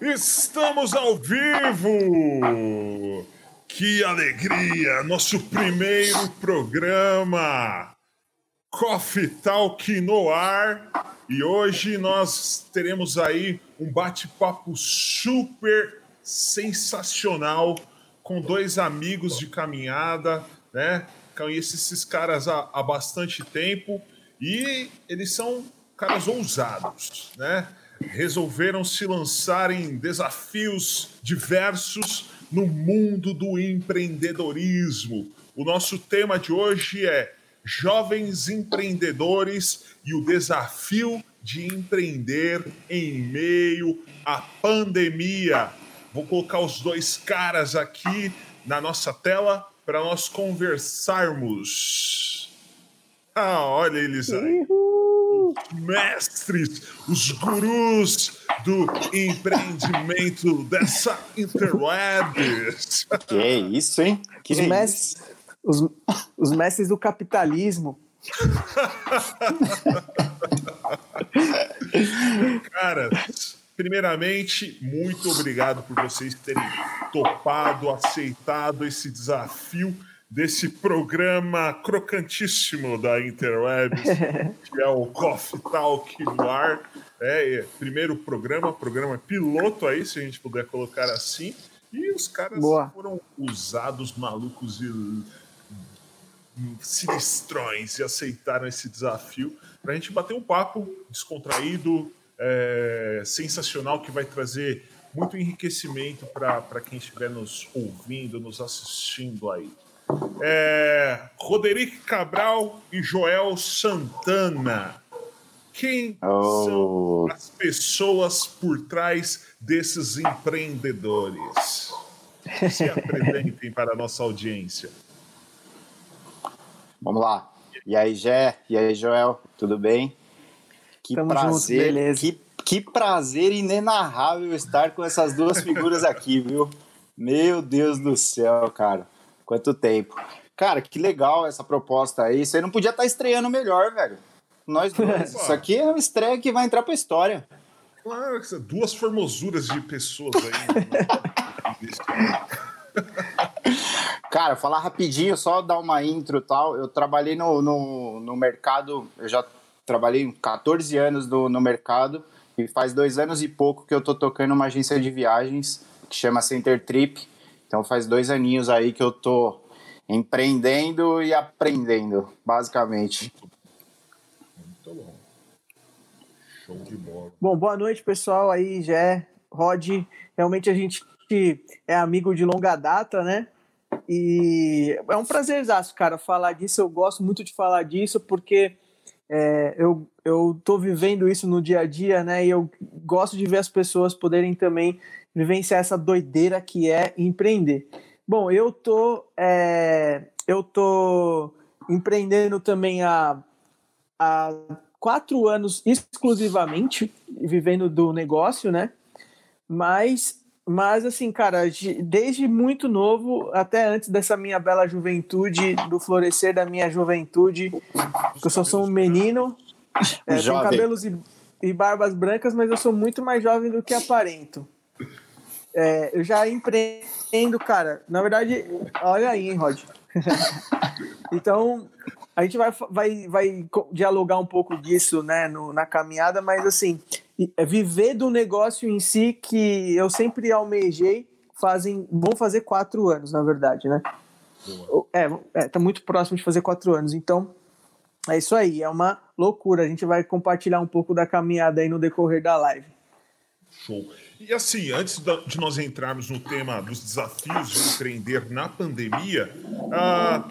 Estamos ao vivo! Que alegria! Nosso primeiro programa Coffee Talk no ar. E hoje nós teremos aí um bate-papo super sensacional com dois amigos de caminhada, né? Conheço esses caras há, há bastante tempo e eles são caras ousados, né? Resolveram se lançar em desafios diversos no mundo do empreendedorismo. O nosso tema de hoje é Jovens Empreendedores e o desafio de empreender em meio à pandemia. Vou colocar os dois caras aqui na nossa tela para nós conversarmos. Ah, olha eles aí. Uhul mestres, os gurus do empreendimento dessa interwebs. Que é isso, hein? Que os, é mestres, isso? Os, os mestres do capitalismo. Cara, primeiramente, muito obrigado por vocês terem topado, aceitado esse desafio desse programa crocantíssimo da Interwebs, que é o Coffee Talk no ar. É, é, primeiro programa, programa piloto aí, se a gente puder colocar assim. E os caras Boa. foram usados, malucos e sinistrões e aceitaram esse desafio para a gente bater um papo descontraído, é, sensacional, que vai trazer muito enriquecimento para quem estiver nos ouvindo, nos assistindo aí é, Roderico Cabral e Joel Santana. Quem oh. são as pessoas por trás desses empreendedores? Se apresentem para a nossa audiência. Vamos lá. E aí, Gé? E aí, Joel? Tudo bem? Que Tamo prazer, junto, que, que prazer inenarrável estar com essas duas figuras aqui, viu? Meu Deus do céu, cara. Quanto tempo. Cara, que legal essa proposta aí. Você não podia estar tá estreando melhor, velho. Nós dois. Isso aqui é uma estreia que vai entrar pra história. Claro, duas formosuras de pessoas aí. Cara, falar rapidinho, só dar uma intro e tal. Eu trabalhei no, no, no mercado, eu já trabalhei 14 anos no, no mercado e faz dois anos e pouco que eu tô tocando uma agência de viagens que chama Center Trip então faz dois aninhos aí que eu tô empreendendo e aprendendo, basicamente. Muito bom. Show de bola. Bom, boa noite, pessoal. Aí, Jé, Rod. Realmente a gente é amigo de longa data, né? E é um prazerzaço, cara, falar disso. Eu gosto muito de falar disso porque é, eu, eu tô vivendo isso no dia a dia, né? E eu gosto de ver as pessoas poderem também vivenciar essa doideira que é empreender. Bom, eu tô, é, eu tô empreendendo também há, há quatro anos exclusivamente, vivendo do negócio, né? Mas, mas assim, cara, desde muito novo, até antes dessa minha bela juventude, do florescer da minha juventude, eu só sou um menino, é, tenho cabelos e, e barbas brancas, mas eu sou muito mais jovem do que aparento. É, eu já empreendo, cara. Na verdade, olha aí, hein, Rod. então, a gente vai, vai, vai dialogar um pouco disso, né, no, na caminhada, mas assim, é viver do negócio em si que eu sempre almejei, fazem, vão fazer quatro anos, na verdade, né? É, é, tá muito próximo de fazer quatro anos, então é isso aí, é uma loucura. A gente vai compartilhar um pouco da caminhada aí no decorrer da live. Show. E assim, antes de nós entrarmos no tema dos desafios de empreender na pandemia, ah,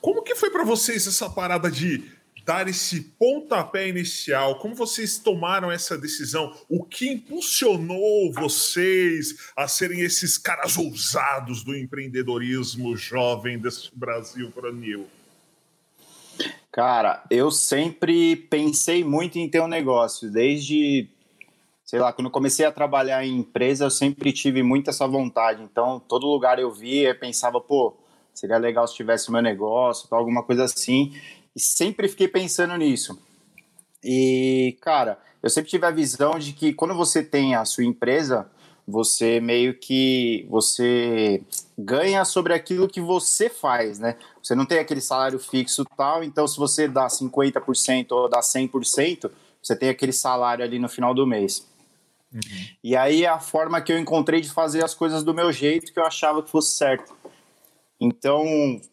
como que foi para vocês essa parada de dar esse pontapé inicial? Como vocês tomaram essa decisão? O que impulsionou vocês a serem esses caras ousados do empreendedorismo jovem desse Brasil New? Cara, eu sempre pensei muito em ter um negócio, desde sei lá, quando comecei a trabalhar em empresa, eu sempre tive muito essa vontade. Então, todo lugar eu via, eu pensava, pô, seria legal se tivesse meu negócio, alguma coisa assim. E sempre fiquei pensando nisso. E, cara, eu sempre tive a visão de que quando você tem a sua empresa, você meio que você ganha sobre aquilo que você faz, né? Você não tem aquele salário fixo tal, então se você dá 50% ou dá 100%, você tem aquele salário ali no final do mês. Uhum. E aí é a forma que eu encontrei de fazer as coisas do meu jeito que eu achava que fosse certo. Então,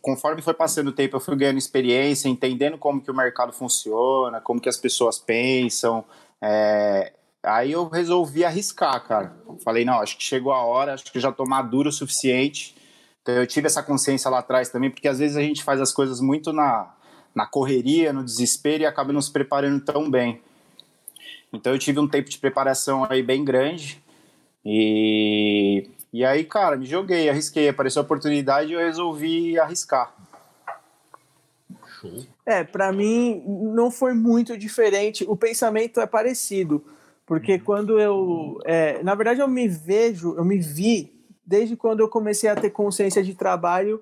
conforme foi passando o tempo, eu fui ganhando experiência, entendendo como que o mercado funciona, como que as pessoas pensam. É... Aí eu resolvi arriscar, cara. Falei, não, acho que chegou a hora, acho que já estou maduro o suficiente. Então, eu tive essa consciência lá atrás também, porque às vezes a gente faz as coisas muito na, na correria, no desespero e acaba não se preparando tão bem. Então, eu tive um tempo de preparação aí bem grande. E e aí, cara, me joguei, arrisquei, apareceu a oportunidade e eu resolvi arriscar. Show. É, para mim não foi muito diferente. O pensamento é parecido, porque uhum. quando eu, é, na verdade, eu me vejo, eu me vi desde quando eu comecei a ter consciência de trabalho,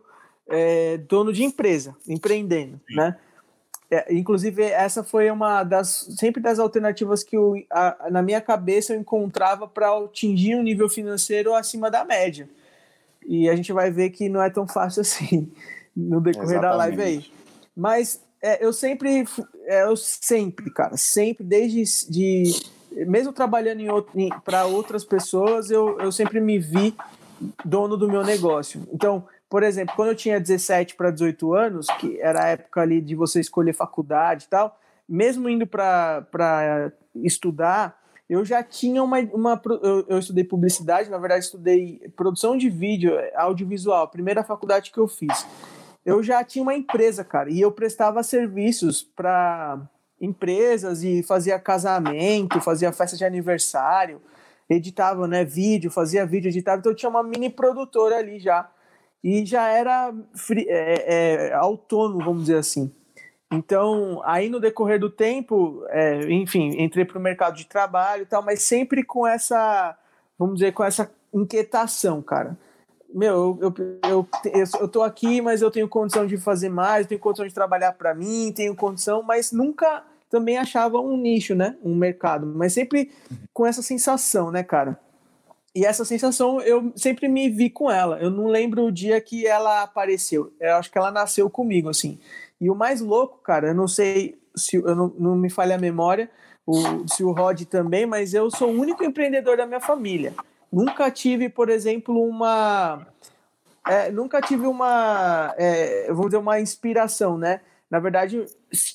é, dono de empresa, empreendendo, Sim. né? É, inclusive, essa foi uma das sempre das alternativas que eu, a, na minha cabeça eu encontrava para atingir um nível financeiro acima da média. E a gente vai ver que não é tão fácil assim no decorrer Exatamente. da live aí. Mas é, eu sempre, é, eu sempre, cara, sempre, desde de, mesmo trabalhando para outras pessoas, eu, eu sempre me vi dono do meu negócio. Então, por exemplo, quando eu tinha 17 para 18 anos, que era a época ali de você escolher faculdade e tal, mesmo indo para estudar, eu já tinha uma. uma eu, eu, estudei publicidade, na verdade, estudei produção de vídeo, audiovisual, primeira faculdade que eu fiz. Eu já tinha uma empresa, cara, e eu prestava serviços para empresas e fazia casamento, fazia festa de aniversário, editava né, vídeo, fazia vídeo, editava, então eu tinha uma mini produtora ali já e já era é, é, autônomo, vamos dizer assim. Então, aí no decorrer do tempo, é, enfim, entrei para o mercado de trabalho e tal, mas sempre com essa, vamos dizer, com essa inquietação, cara. Meu, eu, eu, eu, eu tô aqui, mas eu tenho condição de fazer mais, tenho condição de trabalhar para mim, tenho condição, mas nunca também achava um nicho, né? Um mercado, mas sempre com essa sensação, né, cara? E essa sensação eu sempre me vi com ela. Eu não lembro o dia que ela apareceu. Eu acho que ela nasceu comigo, assim. E o mais louco, cara, eu não sei se eu não, não me falha a memória, o, se o Rod também, mas eu sou o único empreendedor da minha família. Nunca tive, por exemplo, uma. É, nunca tive uma. É, vamos dizer, uma inspiração, né? Na verdade,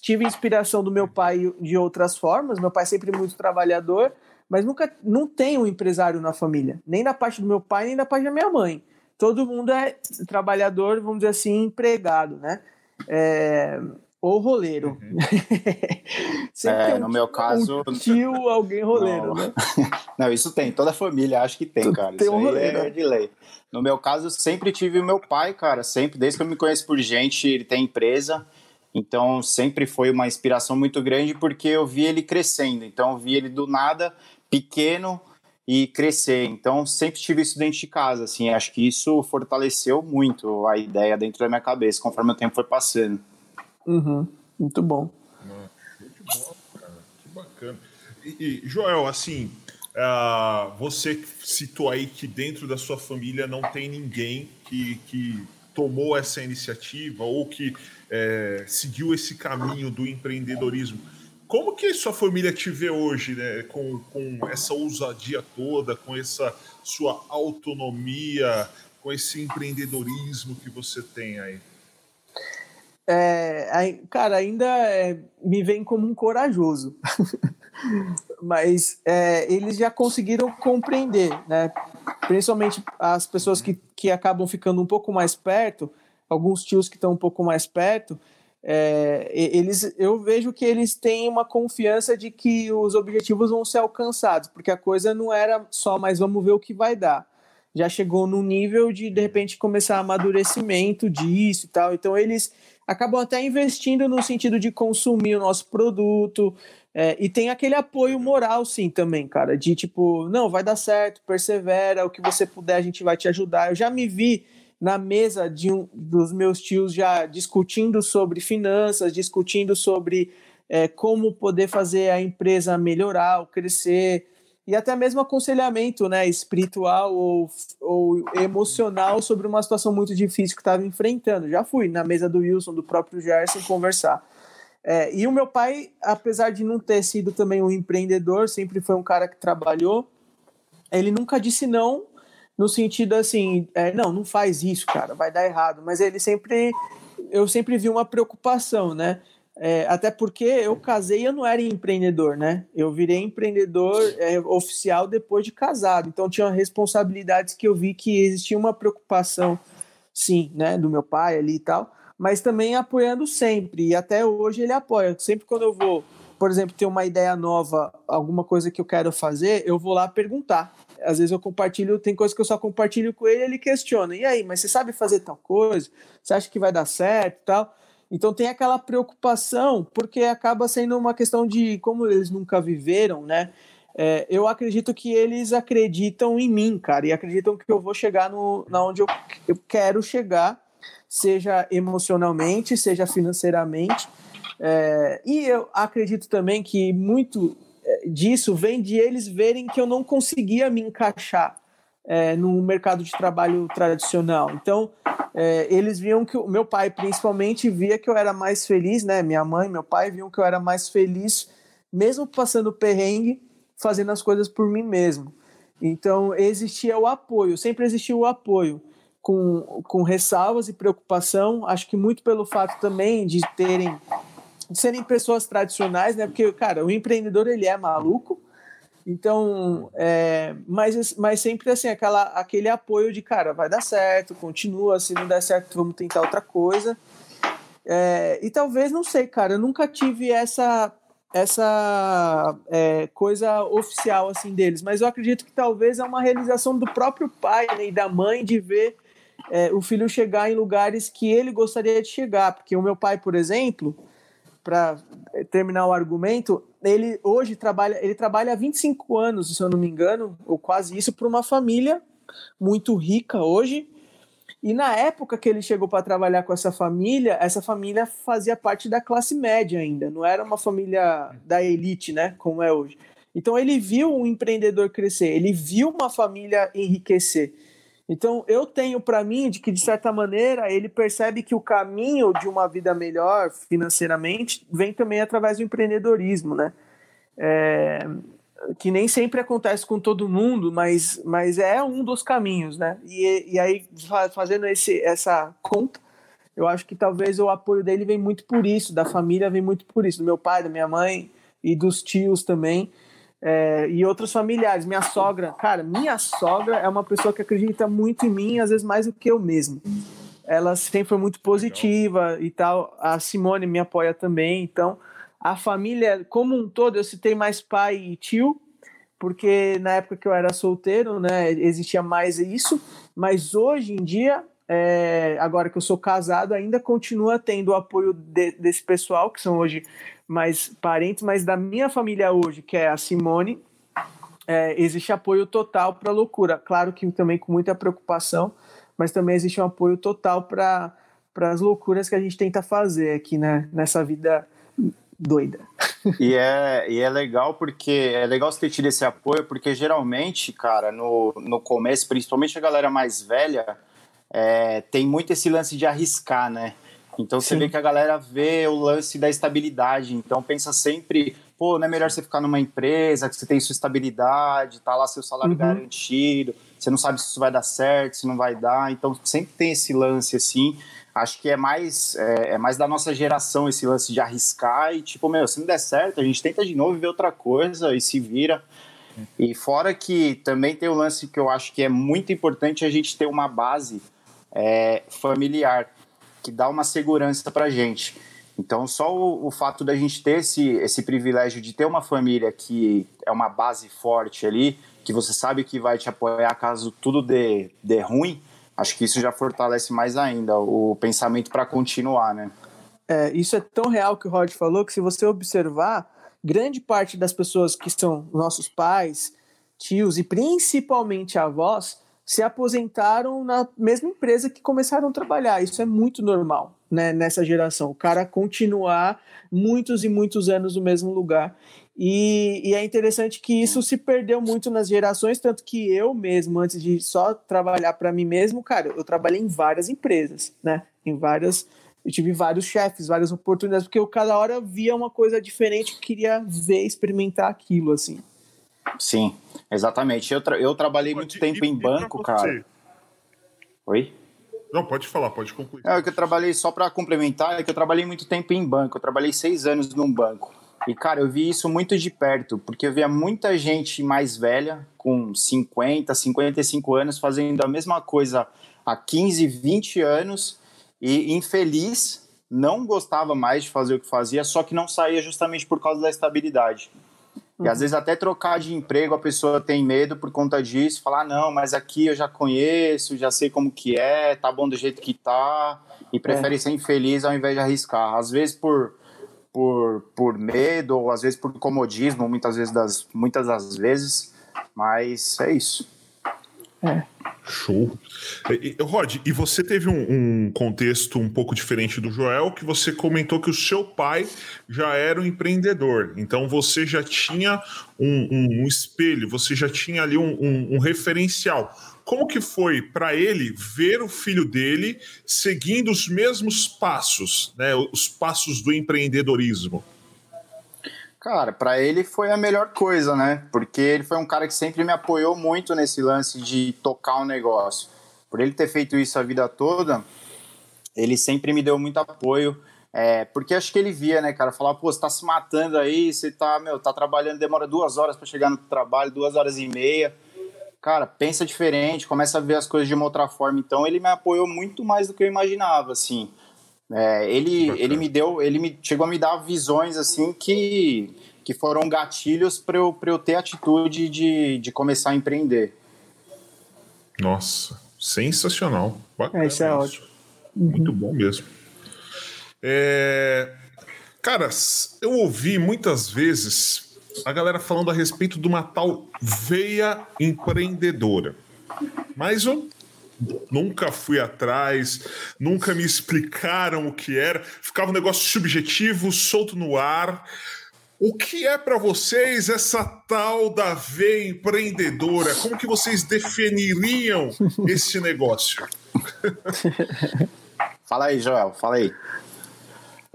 tive inspiração do meu pai de outras formas. Meu pai é sempre muito trabalhador mas nunca não tem um empresário na família, nem da parte do meu pai, nem da parte da minha mãe. Todo mundo é trabalhador, vamos dizer assim, empregado, né? É, ou roleiro. Uhum. é, um, no meu caso. Um tio, alguém roleiro, não. né? não, isso tem, toda família acho que tem, cara. Tem isso um roleiro. é de lei. No meu caso, sempre tive o meu pai, cara, sempre, desde que eu me conheço por gente, ele tem empresa. Então, sempre foi uma inspiração muito grande porque eu vi ele crescendo. Então, eu vi ele do nada pequeno e crescer. Então, sempre tive isso dentro de casa, assim, acho que isso fortaleceu muito a ideia dentro da minha cabeça, conforme o tempo foi passando. Uhum. Muito bom. Muito bom, cara. Que bacana. E, e Joel, assim, uh, você citou aí que dentro da sua família não tem ninguém que, que tomou essa iniciativa ou que é, seguiu esse caminho do empreendedorismo. Como que sua família te vê hoje, né? Com, com essa ousadia toda, com essa sua autonomia, com esse empreendedorismo que você tem aí? É, cara, ainda é, me vem como um corajoso. Mas é, eles já conseguiram compreender, né? Principalmente as pessoas que, que acabam ficando um pouco mais perto, alguns tios que estão um pouco mais perto, é, eles, eu vejo que eles têm uma confiança de que os objetivos vão ser alcançados, porque a coisa não era só, mas vamos ver o que vai dar. Já chegou no nível de, de repente, começar amadurecimento disso e tal. Então, eles acabam até investindo no sentido de consumir o nosso produto. É, e tem aquele apoio moral, sim, também, cara, de tipo, não, vai dar certo, persevera, o que você puder, a gente vai te ajudar. Eu já me vi na mesa de um, dos meus tios já discutindo sobre finanças, discutindo sobre é, como poder fazer a empresa melhorar, ou crescer. e até mesmo aconselhamento né, espiritual ou, ou emocional sobre uma situação muito difícil que estava enfrentando. Já fui na mesa do Wilson, do próprio Gerson, conversar. É, e o meu pai, apesar de não ter sido também um empreendedor, sempre foi um cara que trabalhou, ele nunca disse não no sentido assim, é, não, não faz isso, cara, vai dar errado. Mas ele sempre, eu sempre vi uma preocupação, né? É, até porque eu casei e eu não era empreendedor, né? Eu virei empreendedor é, oficial depois de casado. Então tinha responsabilidades que eu vi que existia uma preocupação, sim, né, do meu pai ali e tal, mas também apoiando sempre. E até hoje ele apoia. Sempre quando eu vou, por exemplo, ter uma ideia nova, alguma coisa que eu quero fazer, eu vou lá perguntar. Às vezes eu compartilho, tem coisa que eu só compartilho com ele, ele questiona. E aí, mas você sabe fazer tal coisa? Você acha que vai dar certo tal? Então tem aquela preocupação, porque acaba sendo uma questão de como eles nunca viveram, né? É, eu acredito que eles acreditam em mim, cara, e acreditam que eu vou chegar no, na onde eu, eu quero chegar, seja emocionalmente, seja financeiramente. É, e eu acredito também que muito disso vem de eles verem que eu não conseguia me encaixar é, no mercado de trabalho tradicional. Então, é, eles viam que o meu pai, principalmente, via que eu era mais feliz, né? Minha mãe, meu pai viam que eu era mais feliz, mesmo passando perrengue, fazendo as coisas por mim mesmo. Então, existia o apoio, sempre existiu o apoio, com, com ressalvas e preocupação. Acho que muito pelo fato também de terem serem pessoas tradicionais, né? Porque, cara, o empreendedor ele é maluco, então, é, mas, mas sempre assim, aquela, aquele apoio de, cara, vai dar certo, continua, se não der certo, vamos tentar outra coisa. É, e talvez, não sei, cara, eu nunca tive essa essa é, coisa oficial assim deles, mas eu acredito que talvez é uma realização do próprio pai né, e da mãe de ver é, o filho chegar em lugares que ele gostaria de chegar, porque o meu pai, por exemplo, para terminar o argumento, ele hoje trabalha, ele trabalha há 25 anos, se eu não me engano, ou quase isso, para uma família muito rica hoje. E na época que ele chegou para trabalhar com essa família, essa família fazia parte da classe média ainda, não era uma família da elite, né, como é hoje. Então ele viu um empreendedor crescer, ele viu uma família enriquecer. Então, eu tenho para mim de que, de certa maneira, ele percebe que o caminho de uma vida melhor financeiramente vem também através do empreendedorismo, né? É, que nem sempre acontece com todo mundo, mas, mas é um dos caminhos, né? E, e aí, fazendo esse, essa conta, eu acho que talvez o apoio dele vem muito por isso, da família vem muito por isso, do meu pai, da minha mãe e dos tios também é, e outros familiares. Minha sogra, cara, minha sogra é uma pessoa que acredita muito em mim, às vezes mais do que eu mesmo. Ela sempre foi muito positiva e tal. A Simone me apoia também. Então, a família como um todo, eu citei mais pai e tio, porque na época que eu era solteiro, né, existia mais isso. Mas hoje em dia, é, agora que eu sou casado, ainda continua tendo o apoio de, desse pessoal, que são hoje mais parentes, mas da minha família hoje, que é a Simone, é, existe apoio total para a loucura. Claro que também com muita preocupação, mas também existe um apoio total para as loucuras que a gente tenta fazer aqui né, nessa vida doida. E é, e é legal porque é legal você ter tido esse apoio, porque geralmente, cara, no, no começo, principalmente a galera mais velha, é, tem muito esse lance de arriscar, né? Então você Sim. vê que a galera vê o lance da estabilidade, então pensa sempre, pô, não é melhor você ficar numa empresa que você tem sua estabilidade, tá lá seu salário uhum. garantido, você não sabe se isso vai dar certo, se não vai dar, então sempre tem esse lance assim. Acho que é mais, é, é mais da nossa geração esse lance de arriscar e tipo, meu, se não der certo, a gente tenta de novo ver outra coisa e se vira. E fora que também tem o lance que eu acho que é muito importante a gente ter uma base é, familiar que dá uma segurança para gente. Então, só o, o, fato da gente ter esse, esse privilégio de ter uma família que é uma base forte ali, que você sabe que vai te apoiar caso tudo dê, dê ruim, acho que isso já fortalece mais ainda o pensamento para continuar, né? É, isso é tão real que o Rod falou que se você observar, grande parte das pessoas que são nossos pais, tios e principalmente avós, se aposentaram na mesma empresa que começaram a trabalhar. Isso é muito normal né, nessa geração. O cara continuar muitos e muitos anos no mesmo lugar. E, e, é interessante que isso se perdeu muito nas gerações, tanto que eu mesmo, antes de só trabalhar para mim mesmo, cara, eu trabalhei em várias empresas, né? Em várias. Eu tive vários chefes, várias oportunidades, porque eu cada hora via uma coisa diferente, queria ver, experimentar aquilo, assim. Sim, exatamente. Eu, tra eu trabalhei pode muito tempo em banco, cara. Oi? Não, pode falar, pode concluir. É, que eu trabalhei, só para complementar, é que eu trabalhei muito tempo em banco. Eu trabalhei seis anos num banco. E, cara, eu vi isso muito de perto, porque eu via muita gente mais velha, com 50, 55 anos, fazendo a mesma coisa há 15, 20 anos e infeliz, não gostava mais de fazer o que fazia, só que não saía justamente por causa da estabilidade. E às vezes até trocar de emprego a pessoa tem medo por conta disso, falar, ah, não, mas aqui eu já conheço, já sei como que é, tá bom do jeito que tá, e prefere é. ser infeliz ao invés de arriscar. Às vezes por por, por medo, ou às vezes por comodismo, muitas vezes das, muitas das vezes, mas é isso. É. Show. Rod, e você teve um, um, contexto um pouco diferente do Joel, que você comentou que o seu pai já era um empreendedor. Então você já tinha um, um, um espelho, você já tinha ali um, referencial. Como que foi para ele ver o filho dele seguindo os mesmos passos, né, os passos do empreendedorismo? Cara, para ele foi a melhor coisa, né? Porque ele foi um cara que sempre me apoiou muito nesse lance de tocar um negócio. Por ele ter feito isso a vida toda, ele sempre me deu muito apoio. É, porque acho que ele via, né, cara? Falar, pô, você tá se matando aí, você tá, meu, tá trabalhando, demora duas horas para chegar no trabalho, duas horas e meia cara, pensa diferente, começa a ver as coisas de uma outra forma. Então ele me apoiou muito mais do que eu imaginava, assim. É, ele, ele me deu, ele me chegou a me dar visões assim que, que foram gatilhos para eu, eu ter atitude de, de começar a empreender. Nossa, sensacional. Bacana é, isso é ótimo. Muito bom mesmo. É... Cara, eu ouvi muitas vezes a galera falando a respeito de uma tal veia empreendedora. Mas eu nunca fui atrás, nunca me explicaram o que era, ficava um negócio subjetivo, solto no ar. O que é para vocês essa tal da veia empreendedora? Como que vocês definiriam esse negócio? fala aí, Joel, fala aí.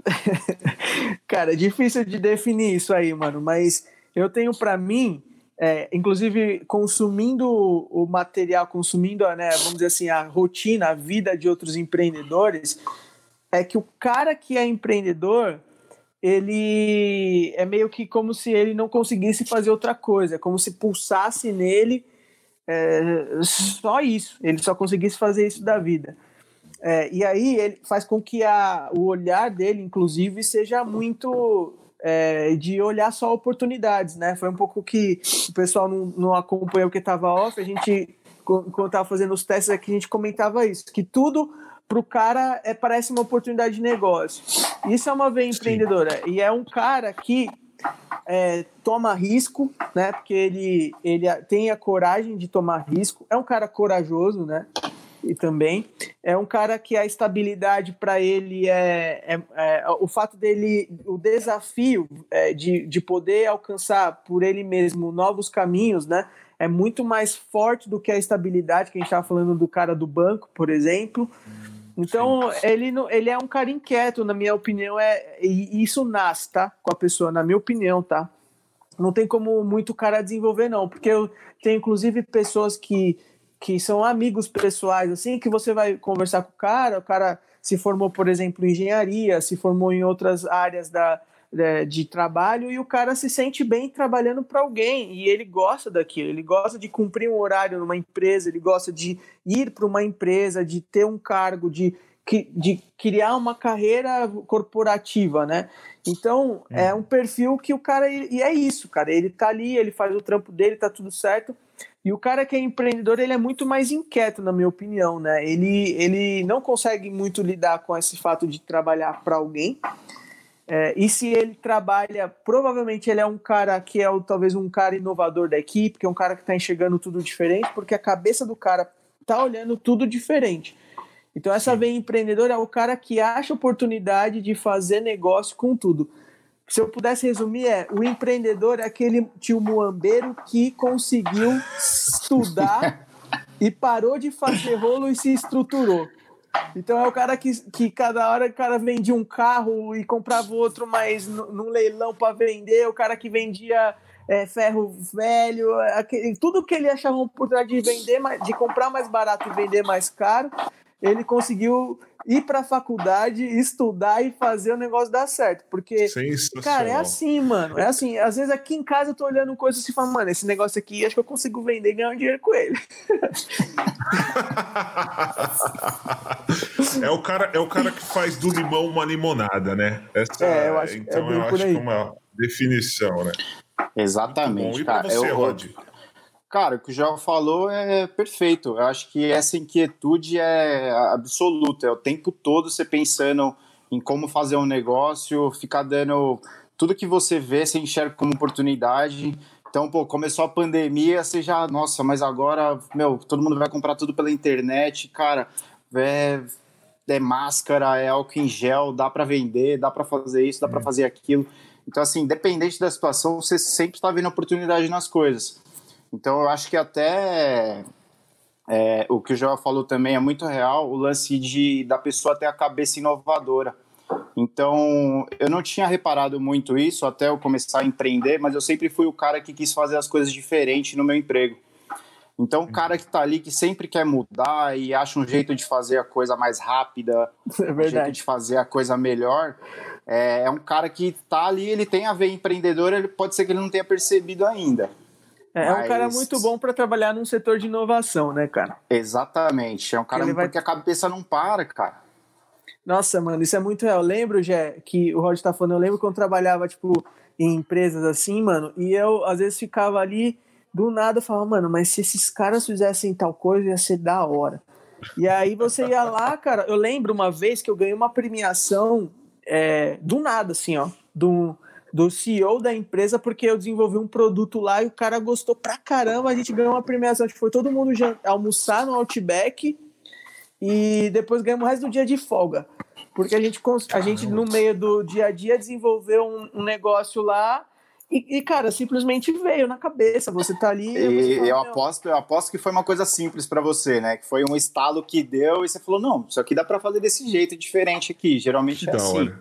Cara, é difícil de definir isso aí, mano, mas eu tenho para mim, é, inclusive consumindo o material, consumindo, né, vamos dizer assim, a rotina, a vida de outros empreendedores, é que o cara que é empreendedor, ele é meio que como se ele não conseguisse fazer outra coisa, como se pulsasse nele é, só isso, ele só conseguisse fazer isso da vida. É, e aí ele faz com que a, o olhar dele, inclusive, seja muito é, de olhar só oportunidades, né? Foi um pouco que o pessoal não, não acompanhou que estava off, a gente, quando estava fazendo os testes aqui, a gente comentava isso, que tudo para o cara é, parece uma oportunidade de negócio. Isso é uma veia empreendedora. E é um cara que é, toma risco, né? Porque ele, ele tem a coragem de tomar risco. É um cara corajoso, né? E também. É um cara que a estabilidade para ele é, é, é, o fato dele, o desafio é, de, de poder alcançar por ele mesmo novos caminhos, né? É muito mais forte do que a estabilidade que a gente estava falando do cara do banco, por exemplo. Então, ele, ele é um cara inquieto, na minha opinião, é, e isso nasce, tá? Com a pessoa, na minha opinião, tá? Não tem como muito cara desenvolver, não, porque eu tenho inclusive pessoas que que são amigos pessoais, assim, que você vai conversar com o cara, o cara se formou, por exemplo, em engenharia, se formou em outras áreas da, de, de trabalho e o cara se sente bem trabalhando para alguém e ele gosta daquilo, ele gosta de cumprir um horário numa empresa, ele gosta de ir para uma empresa, de ter um cargo, de, de criar uma carreira corporativa, né? Então, é. é um perfil que o cara, e é isso, cara, ele tá ali, ele faz o trampo dele, tá tudo certo, e o cara que é empreendedor, ele é muito mais inquieto, na minha opinião, né? Ele, ele não consegue muito lidar com esse fato de trabalhar para alguém. É, e se ele trabalha, provavelmente ele é um cara que é talvez um cara inovador da equipe, que é um cara que está enxergando tudo diferente, porque a cabeça do cara tá olhando tudo diferente. Então essa veia empreendedora é o cara que acha oportunidade de fazer negócio com tudo se eu pudesse resumir, é o empreendedor é aquele tio muambeiro que conseguiu estudar e parou de fazer rolo e se estruturou. Então é o cara que, que cada hora o cara vendia um carro e comprava outro, mas num leilão para vender, o cara que vendia é, ferro velho, aquele, tudo que ele achava uma oportunidade de vender, de comprar mais barato e vender mais caro, ele conseguiu ir para a faculdade, estudar e fazer o negócio dar certo. Porque, cara, é assim, mano. É assim. Às vezes aqui em casa eu tô olhando coisas e falo, mano, esse negócio aqui acho que eu consigo vender e ganhar um dinheiro com ele. é, o cara, é o cara que faz do limão uma limonada, né? Essa, é, eu acho, então é eu acho que é uma definição, né? Exatamente, cara. Você, eu, Rod? Cara, o que o João falou é perfeito. Eu acho que essa inquietude é absoluta. É o tempo todo você pensando em como fazer um negócio, ficar dando tudo que você vê, você enxerga como oportunidade. Então, pô, começou a pandemia, você já, nossa, mas agora, meu, todo mundo vai comprar tudo pela internet, cara, é, é máscara, é álcool em gel, dá para vender, dá para fazer isso, dá para fazer aquilo. Então, assim, independente da situação, você sempre está vendo oportunidade nas coisas. Então eu acho que até é, o que o Joel falou também é muito real, o lance de da pessoa ter a cabeça inovadora. Então, eu não tinha reparado muito isso até eu começar a empreender, mas eu sempre fui o cara que quis fazer as coisas diferentes no meu emprego. Então, o cara que está ali, que sempre quer mudar e acha um jeito de fazer a coisa mais rápida, é um jeito de fazer a coisa melhor, é, é um cara que está ali, ele tem a ver empreendedor, ele pode ser que ele não tenha percebido ainda. É, Mas... é um cara muito bom para trabalhar num setor de inovação, né, cara? Exatamente. É um cara vai... porque a cabeça não para, cara. Nossa, mano, isso é muito real. Eu lembro, Jé, que o Rod tá falando, eu lembro quando eu trabalhava, tipo, em empresas assim, mano, e eu às vezes ficava ali, do nada, eu falava, mano, mas se esses caras fizessem tal coisa, ia ser da hora. E aí você ia lá, cara, eu lembro uma vez que eu ganhei uma premiação é, do nada, assim, ó, do do CEO da empresa porque eu desenvolvi um produto lá e o cara gostou pra caramba. A gente ganhou uma premiação. A gente foi todo mundo almoçar no Outback e depois ganhamos o resto do dia de folga. Porque a gente, a gente no meio do dia a dia, desenvolveu um, um negócio lá e, e, cara, simplesmente veio na cabeça. Você tá ali. E, fala, eu, aposto, eu aposto que foi uma coisa simples para você, né? Que foi um estalo que deu e você falou: não, isso aqui dá para fazer desse jeito, diferente aqui. Geralmente é assim.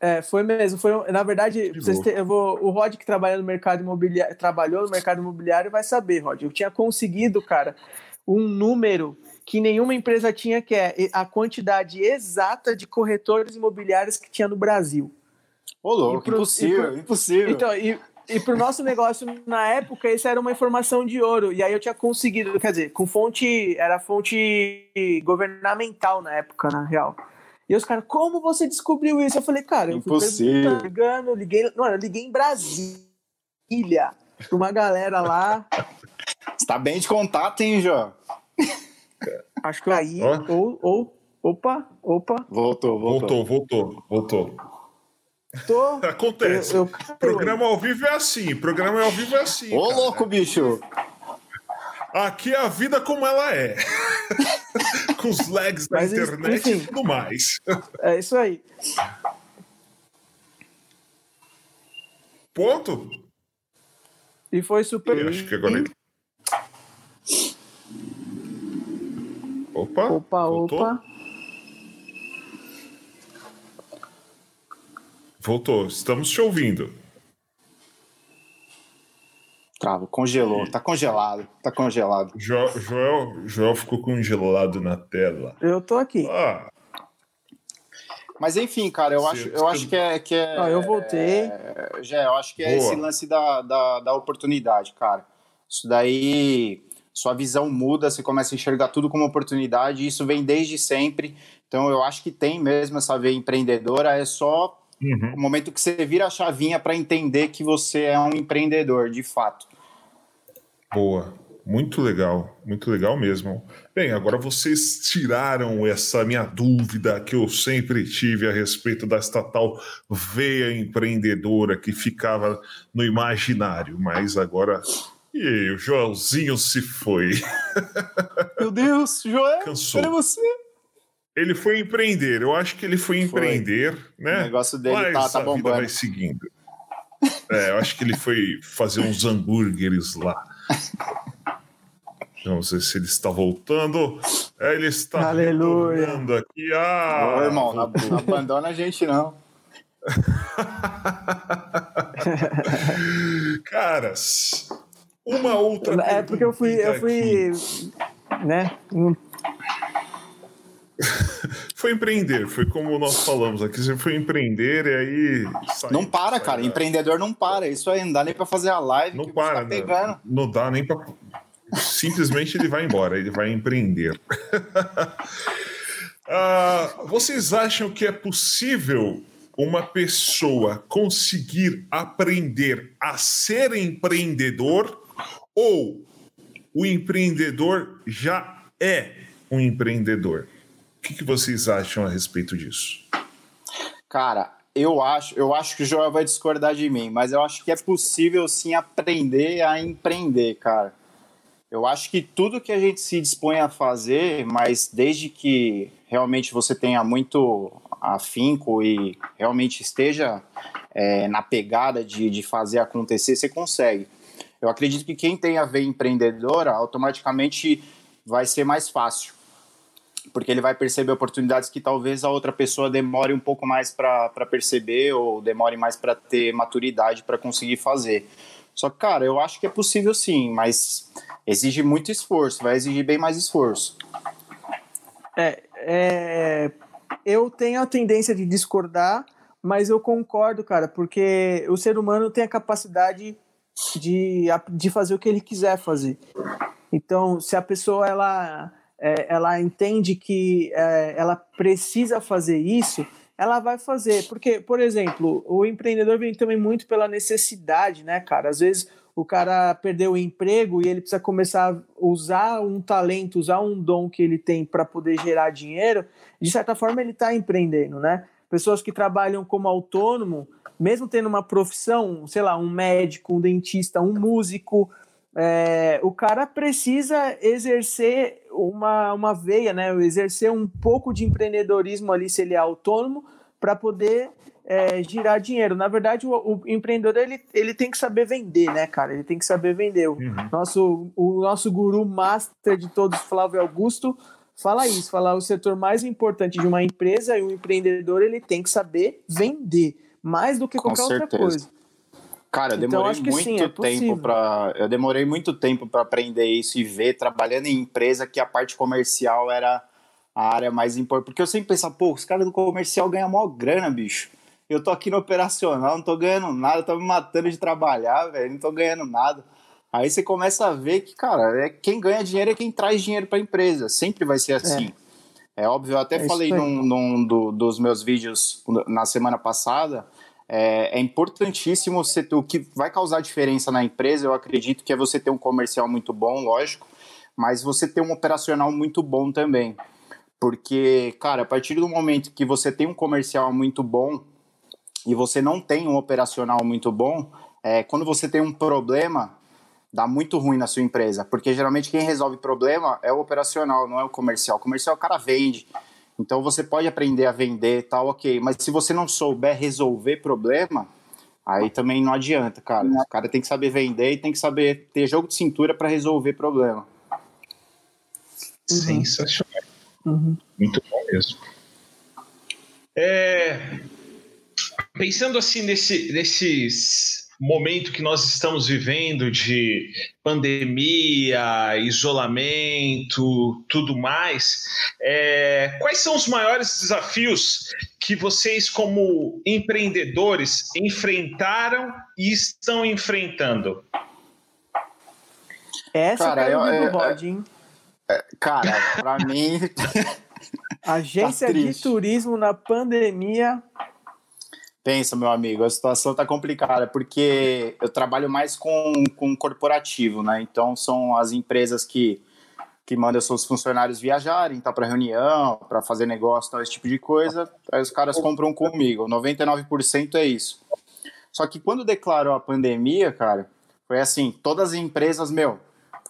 É, foi mesmo. Foi, na verdade, eu vou, o Rod que trabalha no mercado imobiliário, trabalhou no mercado imobiliário vai saber, Rod. Eu tinha conseguido, cara, um número que nenhuma empresa tinha, que é a quantidade exata de corretores imobiliários que tinha no Brasil. Ô, louco, pro, impossível, pro, impossível. Então, e, e para o nosso negócio, na época, isso era uma informação de ouro. E aí eu tinha conseguido, quer dizer, com fonte, era fonte governamental na época, na real. E os caras, como você descobriu isso? Eu falei, cara, eu Impossível. fui ligando, liguei, não, eu liguei em Brasília pra uma galera lá. Você tá bem de contato, hein, João? Acho que aí, oh. ou, ou, opa, opa. Voltou, voltou. Voltou, voltou, voltou. Tô, Acontece. Eu, eu, programa ao vivo é assim. Programa ao vivo é assim. Ô, cara. louco, bicho. Aqui é a vida como ela é. Com os lags da Mas, internet enfim, e tudo mais. É isso aí. Ponto? E foi super. Eu acho que agora. Opa! Opa, voltou? opa! Voltou, estamos te ouvindo. Trava, congelou, tá congelado, tá congelado. Jo, Joel, Joel ficou congelado na tela. Eu tô aqui. Ah. Mas enfim, cara, eu acho, eu acho que é. Que é ah, eu voltei. É, já, eu acho que é Boa. esse lance da, da, da oportunidade, cara. Isso daí, sua visão muda, você começa a enxergar tudo como oportunidade, e isso vem desde sempre. Então eu acho que tem mesmo essa veia empreendedora, é só Uhum. O momento que você vira a chavinha para entender que você é um empreendedor, de fato. Boa. Muito legal, muito legal mesmo. Bem, agora vocês tiraram essa minha dúvida que eu sempre tive a respeito da estatal veia empreendedora que ficava no imaginário, mas agora. E o Joelzinho se foi. Meu Deus, Joel, Cansou. cadê você? Ele foi empreender, eu acho que ele foi empreender, foi. né? O negócio dele Mas tá, tá bombando. vai seguindo. É, eu acho que ele foi fazer uns hambúrgueres lá. Não sei se ele está voltando. É, ele está Aleluia. aqui. Ah, Ô, irmão, não, não abandona a gente, não. Caras, uma outra. É porque eu fui, eu fui, né? foi empreender, foi como nós falamos aqui, você foi empreender e aí. Sai, não para, sai, cara, empreendedor não para, isso aí não dá nem para fazer a live. Não para, tá pegando. Não, não dá nem para. Simplesmente ele vai embora, ele vai empreender. uh, vocês acham que é possível uma pessoa conseguir aprender a ser empreendedor ou o empreendedor já é um empreendedor? O que, que vocês acham a respeito disso? Cara, eu acho, eu acho que o Joel vai discordar de mim, mas eu acho que é possível sim aprender a empreender, cara. Eu acho que tudo que a gente se dispõe a fazer, mas desde que realmente você tenha muito afinco e realmente esteja é, na pegada de, de fazer acontecer, você consegue. Eu acredito que quem tem a ver empreendedora, automaticamente vai ser mais fácil, porque ele vai perceber oportunidades que talvez a outra pessoa demore um pouco mais para perceber ou demore mais para ter maturidade para conseguir fazer. Só que, cara, eu acho que é possível sim, mas exige muito esforço, vai exigir bem mais esforço. É, é, eu tenho a tendência de discordar, mas eu concordo, cara, porque o ser humano tem a capacidade de, de fazer o que ele quiser fazer. Então, se a pessoa ela, é, ela entende que é, ela precisa fazer isso, ela vai fazer. Porque, por exemplo, o empreendedor vem também muito pela necessidade, né, cara? Às vezes o cara perdeu o emprego e ele precisa começar a usar um talento, usar um dom que ele tem para poder gerar dinheiro. De certa forma, ele está empreendendo, né? Pessoas que trabalham como autônomo, mesmo tendo uma profissão, sei lá, um médico, um dentista, um músico, é, o cara precisa exercer uma, uma veia, né? Exercer um pouco de empreendedorismo ali, se ele é autônomo, para poder é, girar dinheiro. Na verdade, o, o, empreendedor ele, ele tem que saber vender, né, cara? Ele tem que saber vender. O, uhum. nosso, o nosso guru master de todos, Flávio Augusto, fala isso, fala o setor mais importante de uma empresa e o empreendedor ele tem que saber vender mais do que qualquer outra coisa. Cara, eu então, demorei então, muito sim, é tempo para eu demorei muito tempo para aprender isso e ver trabalhando em empresa que a parte comercial era a área mais importante, porque eu sempre pensava, pô, os caras do comercial ganham maior grana, bicho. Eu tô aqui no operacional, não tô ganhando nada, tô me matando de trabalhar, velho, não tô ganhando nada. Aí você começa a ver que, cara, é quem ganha dinheiro é quem traz dinheiro para a empresa. Sempre vai ser assim. É, é óbvio, eu até é falei num, num do, dos meus vídeos na semana passada é, é, importantíssimo você ter, o que vai causar diferença na empresa, eu acredito que é você ter um comercial muito bom, lógico, mas você ter um operacional muito bom também. Porque, cara, a partir do momento que você tem um comercial muito bom e você não tem um operacional muito bom, é, quando você tem um problema, dá muito ruim na sua empresa. Porque geralmente quem resolve problema é o operacional, não é o comercial. O comercial o cara vende, então você pode aprender a vender tal, ok. Mas se você não souber resolver problema, aí também não adianta, cara. O cara tem que saber vender e tem que saber ter jogo de cintura para resolver problema. Sensacional. Uhum. Muito bom mesmo. É, pensando assim nesse, nesses momento que nós estamos vivendo de pandemia, isolamento, tudo mais, é, quais são os maiores desafios que vocês, como empreendedores, enfrentaram e estão enfrentando? Essa cara, é a pergunta do Rod, hein? É, cara, para mim. Agência tá de turismo na pandemia Pensa, meu amigo, a situação tá complicada, porque eu trabalho mais com, com corporativo, né? Então são as empresas que, que mandam seus funcionários viajarem, tá para reunião, para fazer negócio, tal, esse tipo de coisa. Aí os caras compram comigo. 99% é isso. Só que quando declarou a pandemia, cara, foi assim, todas as empresas, meu,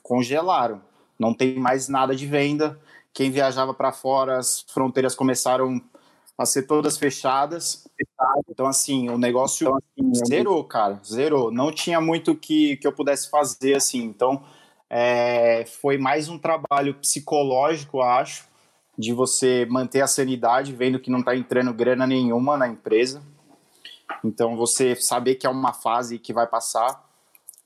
congelaram. Não tem mais nada de venda. Quem viajava para fora, as fronteiras começaram a ser todas fechadas. Então, assim, o negócio então, assim, zerou, cara, zerou. Não tinha muito que, que eu pudesse fazer, assim. Então, é, foi mais um trabalho psicológico, acho, de você manter a sanidade, vendo que não está entrando grana nenhuma na empresa. Então, você saber que é uma fase que vai passar,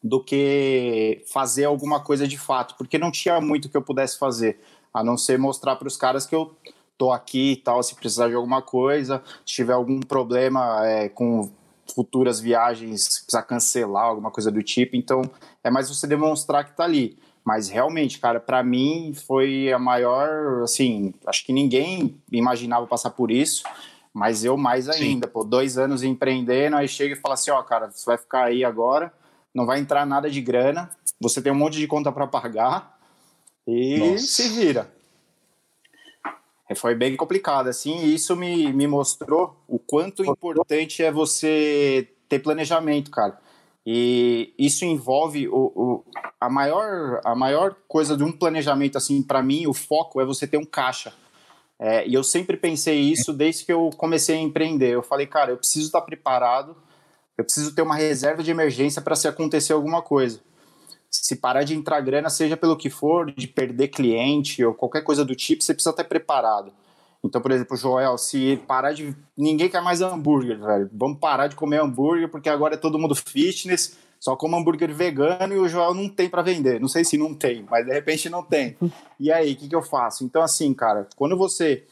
do que fazer alguma coisa de fato, porque não tinha muito que eu pudesse fazer, a não ser mostrar para os caras que eu tô aqui e tal, se precisar de alguma coisa, se tiver algum problema é, com futuras viagens, se precisar cancelar, alguma coisa do tipo. Então, é mais você demonstrar que tá ali. Mas realmente, cara, para mim foi a maior, assim, acho que ninguém imaginava passar por isso, mas eu mais ainda, Sim. pô, dois anos empreendendo, aí chega e fala assim, ó, cara, você vai ficar aí agora, não vai entrar nada de grana, você tem um monte de conta para pagar e Nossa. se vira. Foi bem complicado, assim, e isso me, me mostrou o quanto importante é você ter planejamento, cara. E isso envolve o, o, a, maior, a maior coisa de um planejamento, assim, para mim, o foco é você ter um caixa. É, e eu sempre pensei isso desde que eu comecei a empreender. Eu falei, cara, eu preciso estar preparado, eu preciso ter uma reserva de emergência para se acontecer alguma coisa se parar de entrar grana, seja pelo que for, de perder cliente ou qualquer coisa do tipo, você precisa estar preparado. Então, por exemplo, Joel, se parar de. Ninguém quer mais hambúrguer, velho. Vamos parar de comer hambúrguer, porque agora é todo mundo fitness, só come hambúrguer vegano e o Joel não tem para vender. Não sei se não tem, mas de repente não tem. E aí, o que, que eu faço? Então, assim, cara, quando você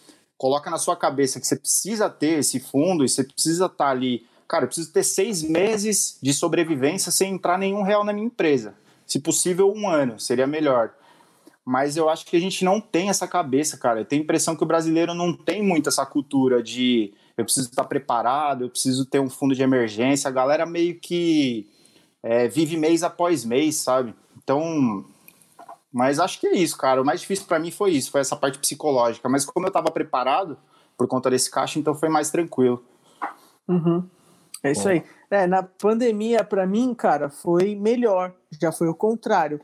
coloca na sua cabeça que você precisa ter esse fundo e você precisa estar ali. Cara, eu preciso ter seis meses de sobrevivência sem entrar nenhum real na minha empresa. Se possível, um ano seria melhor. Mas eu acho que a gente não tem essa cabeça, cara. Eu tenho a impressão que o brasileiro não tem muito essa cultura de eu preciso estar preparado, eu preciso ter um fundo de emergência. A galera meio que é, vive mês após mês, sabe? Então, mas acho que é isso, cara. O mais difícil para mim foi isso, foi essa parte psicológica. Mas como eu estava preparado por conta desse caixa, então foi mais tranquilo. Uhum. É isso Bom. aí. É, na pandemia, para mim, cara, foi melhor. Já foi o contrário.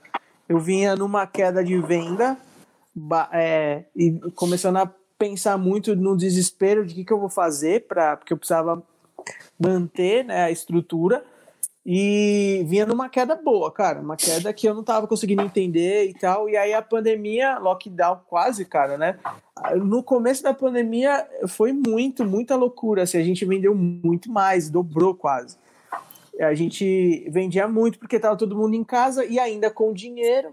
Eu vinha numa queda de venda é, e começando a pensar muito no desespero de o que, que eu vou fazer, pra, porque eu precisava manter né, a estrutura. E vinha numa queda boa, cara. Uma queda que eu não tava conseguindo entender e tal. E aí a pandemia, lockdown quase, cara, né? No começo da pandemia foi muito, muita loucura. Assim, a gente vendeu muito mais, dobrou quase. A gente vendia muito porque tava todo mundo em casa e ainda com dinheiro.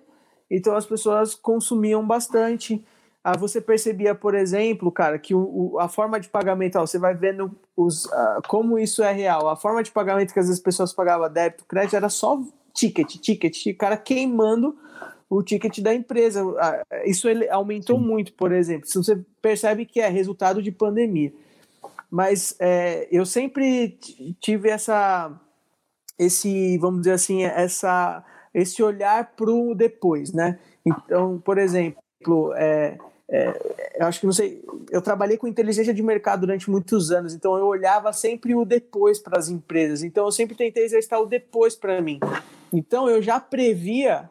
Então as pessoas consumiam bastante. Ah, você percebia, por exemplo, cara, que o, o, a forma de pagamento, ó, você vai vendo os, uh, como isso é real. A forma de pagamento que às vezes as pessoas pagavam débito, crédito, era só ticket, ticket, o cara queimando o ticket da empresa. Uh, isso aumentou Sim. muito, por exemplo. Se você percebe que é resultado de pandemia. Mas é, eu sempre tive essa, esse, vamos dizer assim, essa, esse olhar para o depois, né? Então, por exemplo, é, é, eu acho que não sei, eu trabalhei com inteligência de mercado durante muitos anos, então eu olhava sempre o depois para as empresas. Então eu sempre tentei exercitar o depois para mim. Então eu já previa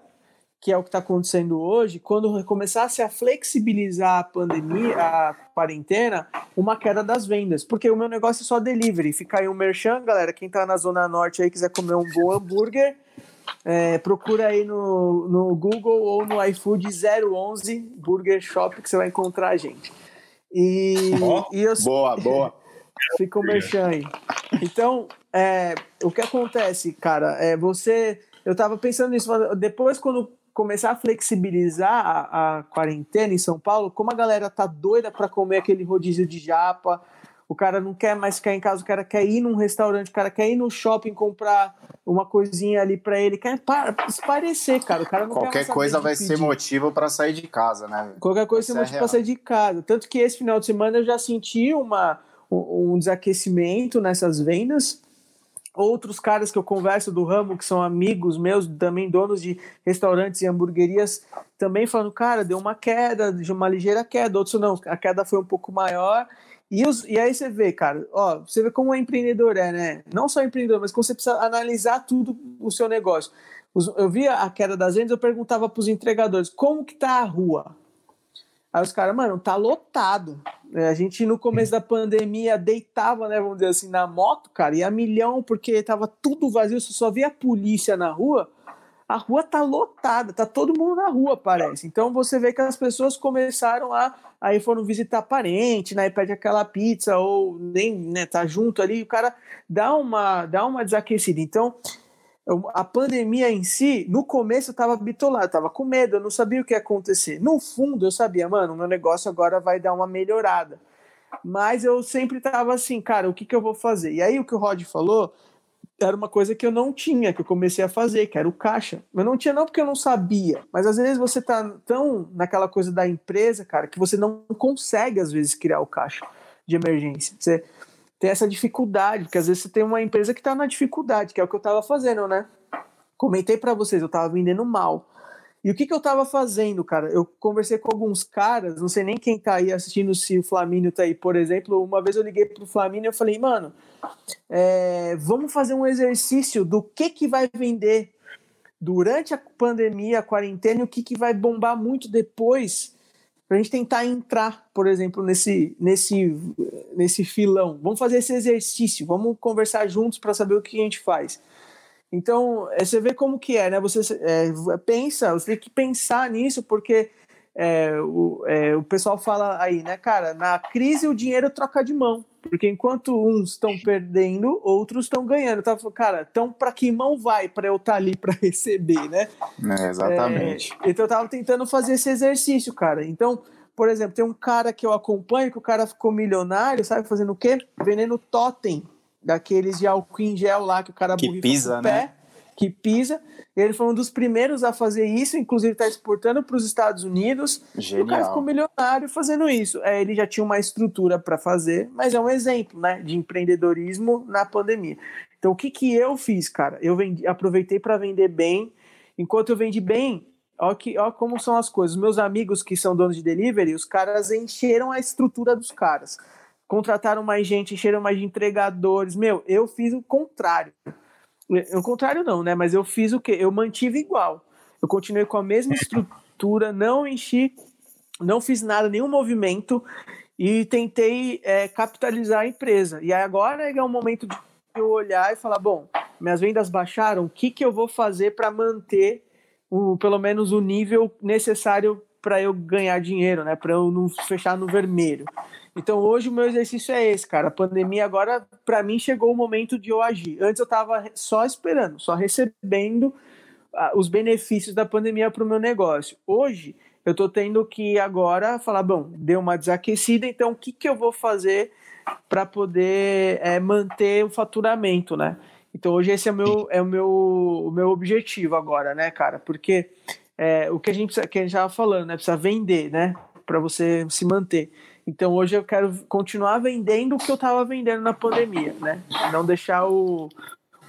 que é o que está acontecendo hoje, quando começasse a flexibilizar a pandemia, a quarentena, uma queda das vendas. Porque o meu negócio é só delivery. Fica aí um merchan, galera. Quem está na Zona Norte aí quiser comer um bom hambúrguer, é, procura aí no, no Google ou no iFood 011 Burger Shop que você vai encontrar a gente. E, oh, e eu, boa, boa. Fica o merchan aí. Então, é, o que acontece, cara, é você. Eu tava pensando nisso, depois quando começar a flexibilizar a, a, quarentena em São Paulo, como a galera tá doida para comer aquele rodízio de japa, o cara não quer mais ficar em casa, o cara quer ir num restaurante, o cara quer ir no shopping comprar uma coisinha ali para ele, quer parecer, cara. O cara não Qualquer coisa vai ser motivo para sair de casa, né? Qualquer coisa vai ser motivo para sair de casa. Tanto que esse final de semana eu já senti uma, um, um desaquecimento nessas vendas. Outros caras que eu converso do ramo, que são amigos meus, também donos de restaurantes e hamburguerias, também falando, cara, deu uma queda, de uma ligeira queda. Outros não, a queda foi um pouco maior e, os, e aí você vê, cara, ó, você vê como o empreendedor é, né? Não só empreendedor, mas como você precisa analisar tudo o seu negócio. Os, eu via a queda das vendas, eu perguntava para os entregadores, como que tá a rua? Aí os caras, mano, tá lotado. É, a gente no começo da pandemia deitava, né, vamos dizer assim, na moto, cara, e a milhão, porque tava tudo vazio, você só via a polícia na rua. A rua tá lotada, tá todo mundo na rua, parece. Então você vê que as pessoas começaram a. Aí foram visitar parente, né? E pede aquela pizza, ou nem, né, tá junto ali, o cara dá uma, dá uma desaquecida. Então, a pandemia em si, no começo eu tava bitolado, tava com medo, eu não sabia o que ia acontecer. No fundo, eu sabia, mano, meu negócio agora vai dar uma melhorada. Mas eu sempre tava assim, cara, o que, que eu vou fazer? E aí o que o Rod falou era uma coisa que eu não tinha, que eu comecei a fazer, que era o caixa. Eu não tinha não porque eu não sabia, mas às vezes você tá tão naquela coisa da empresa, cara, que você não consegue às vezes criar o caixa de emergência. Você tem essa dificuldade, porque às vezes você tem uma empresa que está na dificuldade, que é o que eu estava fazendo, né? Comentei para vocês, eu estava vendendo mal. E o que, que eu estava fazendo, cara? Eu conversei com alguns caras, não sei nem quem está aí assistindo, se o Flamínio está aí, por exemplo. Uma vez eu liguei pro Flamínio e falei, mano, é, vamos fazer um exercício do que, que vai vender durante a pandemia, a quarentena, e o que, que vai bombar muito depois para a gente tentar entrar, por exemplo, nesse, nesse, nesse filão. Vamos fazer esse exercício, vamos conversar juntos para saber o que a gente faz. Então, é, você vê como que é, né? Você é, pensa, você tem que pensar nisso, porque é, o, é, o pessoal fala aí, né, cara, na crise o dinheiro troca de mão. Porque enquanto uns estão perdendo, outros estão ganhando. Falando, cara, então para que mão vai para eu estar tá ali para receber, né? É, exatamente. É, então eu tava tentando fazer esse exercício, cara. Então, por exemplo, tem um cara que eu acompanho que o cara ficou milionário, sabe, fazendo o quê? Vendendo totem daqueles de álcool em gel lá que o cara que pisa, pé, né? que pisa. Ele foi um dos primeiros a fazer isso, inclusive está exportando para os Estados Unidos. Genial. E o cara ficou milionário fazendo isso. É, ele já tinha uma estrutura para fazer, mas é um exemplo né, de empreendedorismo na pandemia. Então, o que, que eu fiz, cara? Eu vendi, aproveitei para vender bem. Enquanto eu vendi bem, ó, que, ó como são as coisas. Meus amigos que são donos de delivery, os caras encheram a estrutura dos caras. Contrataram mais gente, encheram mais de entregadores. Meu, eu fiz o contrário o contrário não, né? Mas eu fiz o quê? Eu mantive igual. Eu continuei com a mesma estrutura, não enchi, não fiz nada, nenhum movimento e tentei é, capitalizar a empresa. E agora é o momento de eu olhar e falar, bom, minhas vendas baixaram, o que, que eu vou fazer para manter o, pelo menos o nível necessário para eu ganhar dinheiro, né? Para eu não fechar no vermelho. Então hoje o meu exercício é esse, cara. A pandemia agora, para mim, chegou o momento de eu agir. Antes eu tava só esperando, só recebendo os benefícios da pandemia para o meu negócio. Hoje eu tô tendo que agora falar, bom, deu uma desaquecida, então o que, que eu vou fazer para poder é, manter o faturamento, né? Então hoje esse é o meu, é o meu, o meu objetivo agora, né, cara? Porque é, o que a gente precisa, que a gente estava falando, né? Precisa vender, né? Para você se manter. Então hoje eu quero continuar vendendo o que eu estava vendendo na pandemia, né? Não deixar o,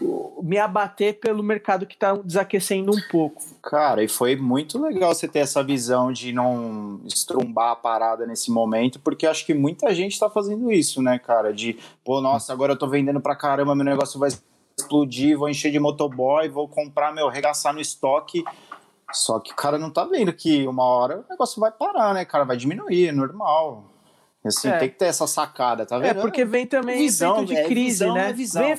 o me abater pelo mercado que está desaquecendo um pouco. Cara, e foi muito legal você ter essa visão de não estrumbar a parada nesse momento, porque acho que muita gente está fazendo isso, né, cara? De, pô, nossa, agora eu tô vendendo pra caramba, meu negócio vai explodir, vou encher de motoboy, vou comprar, meu, regaçar no estoque. Só que o cara não tá vendo que uma hora o negócio vai parar, né, cara? Vai diminuir, é normal. Assim, é. tem que ter essa sacada, tá é, vendo? É, porque vem também visão, efeito de é, crise, visão, né? É visão. Vem...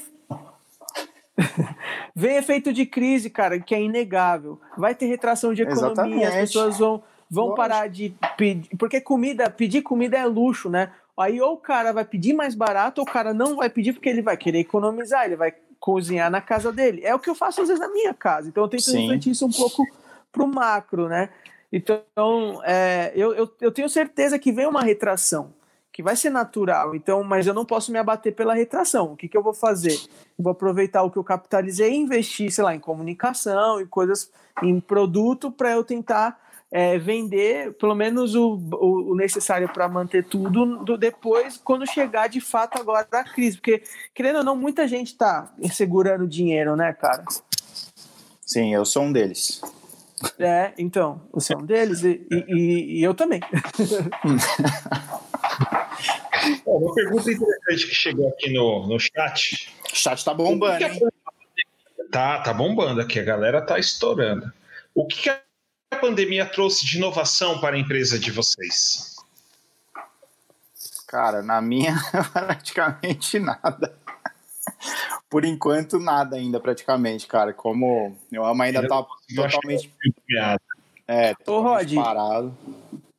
vem efeito de crise, cara, que é inegável. Vai ter retração de economia, Exatamente. as pessoas vão, vão parar de pedir. Porque comida, pedir comida é luxo, né? Aí ou o cara vai pedir mais barato, ou o cara não vai pedir porque ele vai querer economizar, ele vai cozinhar na casa dele. É o que eu faço às vezes na minha casa. Então eu tento Sim. refletir isso um pouco pro macro, né? Então, é, eu, eu, eu, tenho certeza que vem uma retração, que vai ser natural. Então, mas eu não posso me abater pela retração. O que, que eu vou fazer? vou aproveitar o que eu capitalizei e investir, sei lá, em comunicação, em coisas, em produto, para eu tentar é, vender pelo menos o, o, o necessário para manter tudo do, depois, quando chegar de fato agora a crise. Porque, querendo ou não, muita gente está segurando dinheiro, né, cara? Sim, eu sou um deles. É, então, você é um deles e, e, e eu também. uma pergunta interessante que chegou aqui no, no chat. O chat tá bombando, hein? Tá, tá bombando aqui, a galera tá estourando. O que, que a pandemia trouxe de inovação para a empresa de vocês? Cara, na minha, praticamente nada. Por enquanto, nada ainda, praticamente, cara. Como eu amo ainda tá totalmente. É, totalmente Ô, Rod, parado.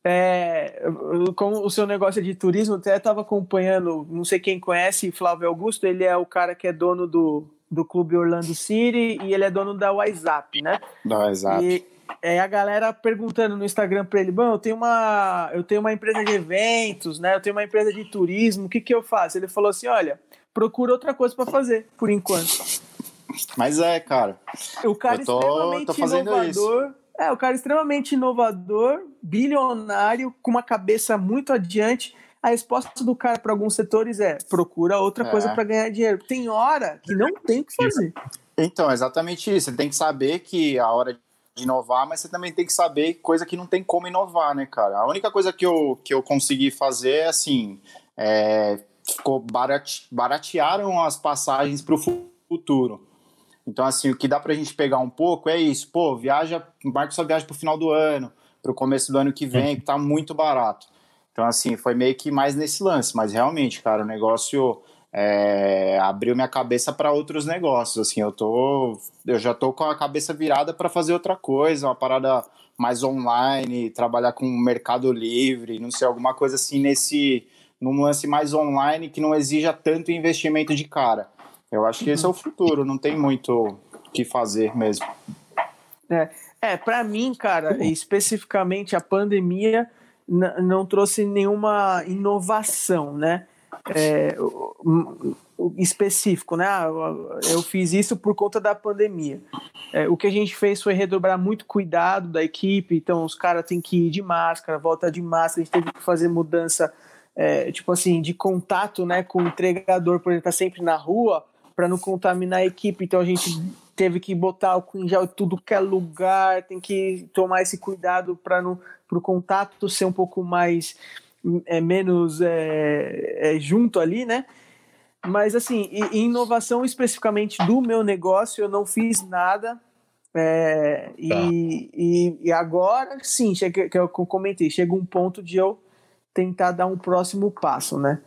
É, como o seu negócio é de turismo, até estava acompanhando, não sei quem conhece, Flávio Augusto, ele é o cara que é dono do, do Clube Orlando City e ele é dono da WhatsApp, né? Da WhatsApp. E é a galera perguntando no Instagram para ele, bom, eu tenho uma eu tenho uma empresa de eventos, né? Eu tenho uma empresa de turismo, o que que eu faço? Ele falou assim, olha, procura outra coisa para fazer, por enquanto. Mas é, cara. O cara tô, extremamente tô inovador. Isso. É, o cara extremamente inovador, bilionário, com uma cabeça muito adiante. A resposta do cara para alguns setores é: procura outra é. coisa para ganhar dinheiro. Tem hora que não tem o que fazer. Então, exatamente isso. Você tem que saber que a hora de inovar, mas você também tem que saber coisa que não tem como inovar, né, cara? A única coisa que eu, que eu consegui fazer é assim. É, ficou barate, baratearam as passagens para o futuro. Então, assim, o que dá para a gente pegar um pouco é isso. Pô, viaja, marca sua viagem para o final do ano, para o começo do ano que vem, que tá muito barato. Então, assim, foi meio que mais nesse lance. Mas realmente, cara, o negócio é, abriu minha cabeça para outros negócios. Assim, eu tô, eu já tô com a cabeça virada para fazer outra coisa, uma parada mais online, trabalhar com o Mercado Livre, não sei, alguma coisa assim nesse num lance mais online que não exija tanto investimento de cara. Eu acho que esse é o futuro, não tem muito o que fazer mesmo. É, é para mim, cara, especificamente a pandemia não trouxe nenhuma inovação, né? É, específico, né? Ah, eu fiz isso por conta da pandemia. É, o que a gente fez foi redobrar muito cuidado da equipe, então os caras têm que ir de máscara, volta de máscara, a gente teve que fazer mudança é, tipo assim, de contato né, com o entregador, por ele estar sempre na rua, para não contaminar a equipe. Então a gente teve que botar o em gel em tudo que é lugar, tem que tomar esse cuidado para o contato ser um pouco mais é, menos é, é, junto ali, né? Mas assim, em inovação especificamente do meu negócio, eu não fiz nada. É, tá. e, e, e, agora sim, chega, que eu comentei, chega um ponto de eu tentar dar um próximo passo, né?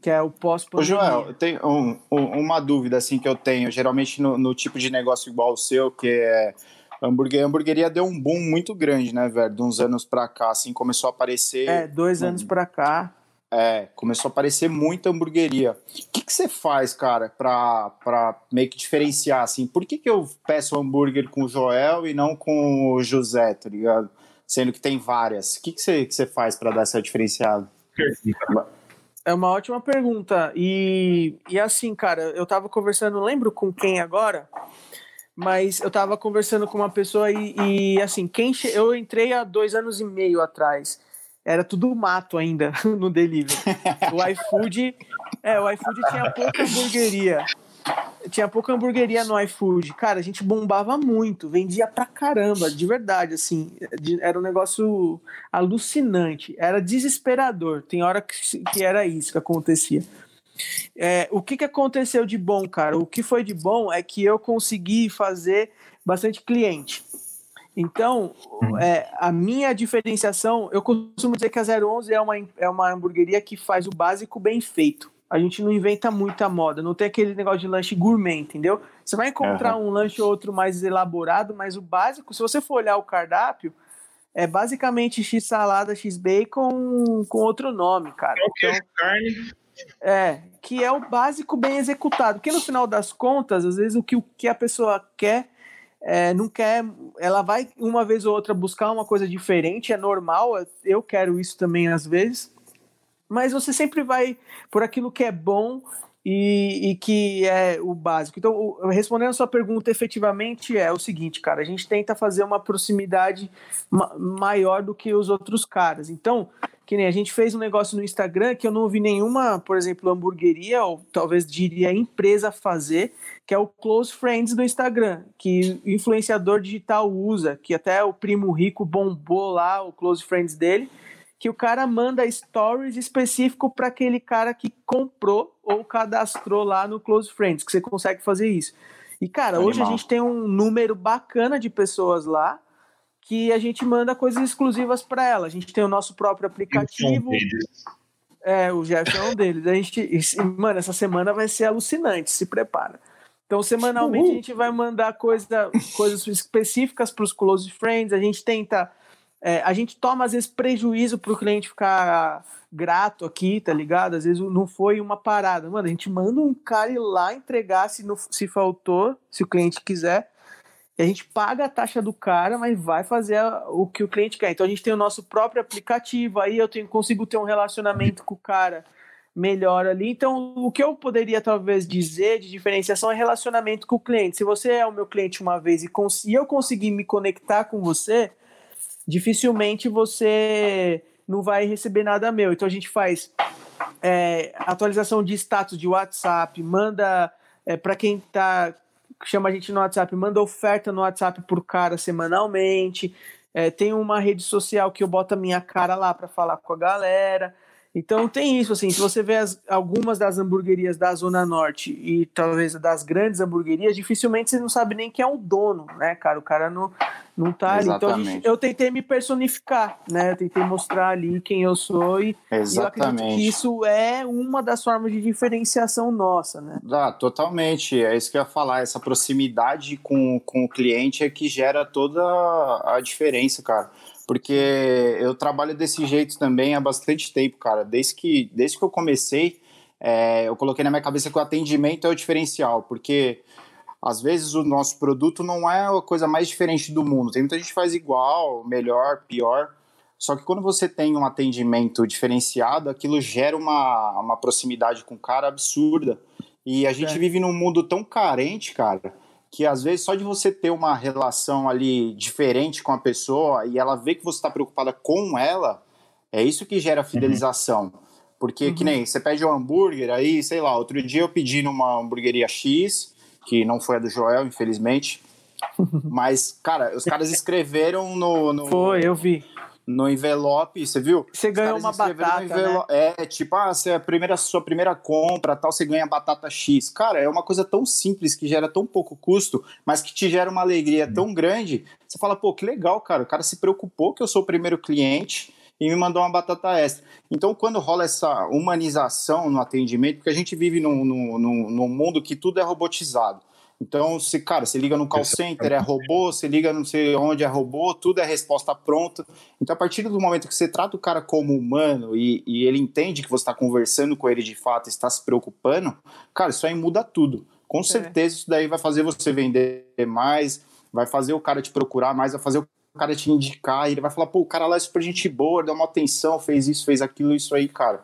Que é o pós-pandemia. Joel, tem um, um, uma dúvida assim que eu tenho, geralmente no, no, tipo de negócio igual o seu, que é hambúrguer, hamburgueria deu um boom muito grande, né, velho? De uns anos pra cá, assim, começou a aparecer... É, dois um, anos pra cá. É, começou a aparecer muita hamburgueria. O que, que você faz, cara, pra, pra meio que diferenciar, assim? Por que, que eu peço hambúrguer com o Joel e não com o José, tá ligado? Sendo que tem várias. O que, que, você, que você faz para dar essa diferenciada? É uma ótima pergunta. E, e assim, cara, eu tava conversando, não lembro com quem agora, mas eu tava conversando com uma pessoa e, e assim, quem eu entrei há dois anos e meio atrás. Era tudo mato ainda no delivery. O iFood, é, o iFood tinha pouca hamburgueria tinha pouca hamburgueria no iFood. Cara, a gente bombava muito, vendia pra caramba, de verdade, assim. Era um negócio alucinante, era desesperador. Tem hora que, que era isso que acontecia. É, o que, que aconteceu de bom, cara? O que foi de bom é que eu consegui fazer bastante cliente. Então, uhum. é, a minha diferenciação, eu costumo dizer que a 011 é uma, é uma hamburgueria que faz o básico bem feito a gente não inventa muita moda, não tem aquele negócio de lanche gourmet, entendeu? Você vai encontrar uhum. um lanche ou outro mais elaborado, mas o básico, se você for olhar o cardápio, é basicamente X salada, X bacon com outro nome, cara. Qualquer então, carne. É, que é o básico bem executado. Porque no final das contas, às vezes o que, o que a pessoa quer é, não quer, ela vai uma vez ou outra buscar uma coisa diferente, é normal, eu quero isso também às vezes, mas você sempre vai por aquilo que é bom e, e, que é o básico. Então, o, respondendo a sua pergunta, efetivamente é o seguinte, cara, a gente tenta fazer uma proximidade ma maior do que os outros caras. Então, que nem a gente fez um negócio no Instagram que eu não vi nenhuma, por exemplo, hamburgueria, ou talvez diria empresa fazer, que é o Close Friends do Instagram, que o influenciador digital usa, que até o primo rico bombou lá, o Close Friends dele que o cara manda stories específico para aquele cara que comprou ou cadastrou lá no Close Friends, que você consegue fazer isso. E, cara, Animal. hoje a gente tem um número bacana de pessoas lá que a gente manda coisas exclusivas para ela. A gente tem o nosso próprio aplicativo. É, o Jefferson é um deles. A gente, mano, essa semana vai ser alucinante, se prepara. Então, semanalmente, Uhul. a gente vai mandar coisa, coisas específicas para os close friends. A gente tenta. É, a gente toma, às vezes, prejuízo para o cliente ficar grato aqui, tá ligado? Às vezes não foi uma parada. Mano, a gente manda um cara ir lá entregar se, não, se faltou, se o cliente quiser. E a gente paga a taxa do cara, mas vai fazer o que o cliente quer. Então a gente tem o nosso próprio aplicativo, aí eu tenho, consigo ter um relacionamento com o cara melhor ali. Então, o que eu poderia talvez dizer de diferenciação é relacionamento com o cliente. Se você é o meu cliente uma vez e, e eu conseguir me conectar com você, dificilmente você não vai receber nada meu. Então a gente faz é, atualização de status de WhatsApp, manda é, para quem tá chama a gente no WhatsApp, manda oferta no WhatsApp por cara semanalmente. É, tem uma rede social que eu boto a minha cara lá para falar com a galera. Então tem isso, assim, se você vê as, algumas das hamburguerias da Zona Norte e talvez das grandes hamburguerias, dificilmente você não sabe nem quem é o dono, né, cara? O cara não, não tá ali. Então gente, eu tentei me personificar, né? Eu tentei mostrar ali quem eu sou e, e eu acredito que isso é uma das formas de diferenciação nossa, né? Ah, totalmente. É isso que eu ia falar. Essa proximidade com, com o cliente é que gera toda a diferença, cara porque eu trabalho desse jeito também há bastante tempo, cara. Desde que, desde que eu comecei, é, eu coloquei na minha cabeça que o atendimento é o diferencial, porque às vezes o nosso produto não é a coisa mais diferente do mundo. Tem muita gente que faz igual, melhor, pior. Só que quando você tem um atendimento diferenciado, aquilo gera uma, uma proximidade com o cara absurda. E a gente é. vive num mundo tão carente, cara, que às vezes só de você ter uma relação ali diferente com a pessoa e ela vê que você está preocupada com ela, é isso que gera fidelização. Uhum. Porque uhum. que nem você pede um hambúrguer, aí, sei lá, outro dia eu pedi numa hamburgueria X, que não foi a do Joel, infelizmente. Mas, cara, os caras escreveram no. no foi, eu vi no envelope, você viu? Você ganhou uma batata, né? É, tipo, ah, você é a primeira, sua primeira compra, tal, você ganha batata X. Cara, é uma coisa tão simples, que gera tão pouco custo, mas que te gera uma alegria tão grande. Você fala, pô, que legal, cara, o cara se preocupou que eu sou o primeiro cliente e me mandou uma batata extra. Então, quando rola essa humanização no atendimento, porque a gente vive num, num, num mundo que tudo é robotizado. Então, se, cara, você liga no call center, é robô, você liga não sei onde é robô, tudo é resposta pronta. Então, a partir do momento que você trata o cara como humano e, e ele entende que você está conversando com ele de fato, está se preocupando, cara, isso aí muda tudo. Com é. certeza, isso daí vai fazer você vender mais, vai fazer o cara te procurar mais, vai fazer o cara te indicar, e ele vai falar, pô, o cara lá é super gente boa, deu uma atenção, fez isso, fez aquilo, isso aí, cara.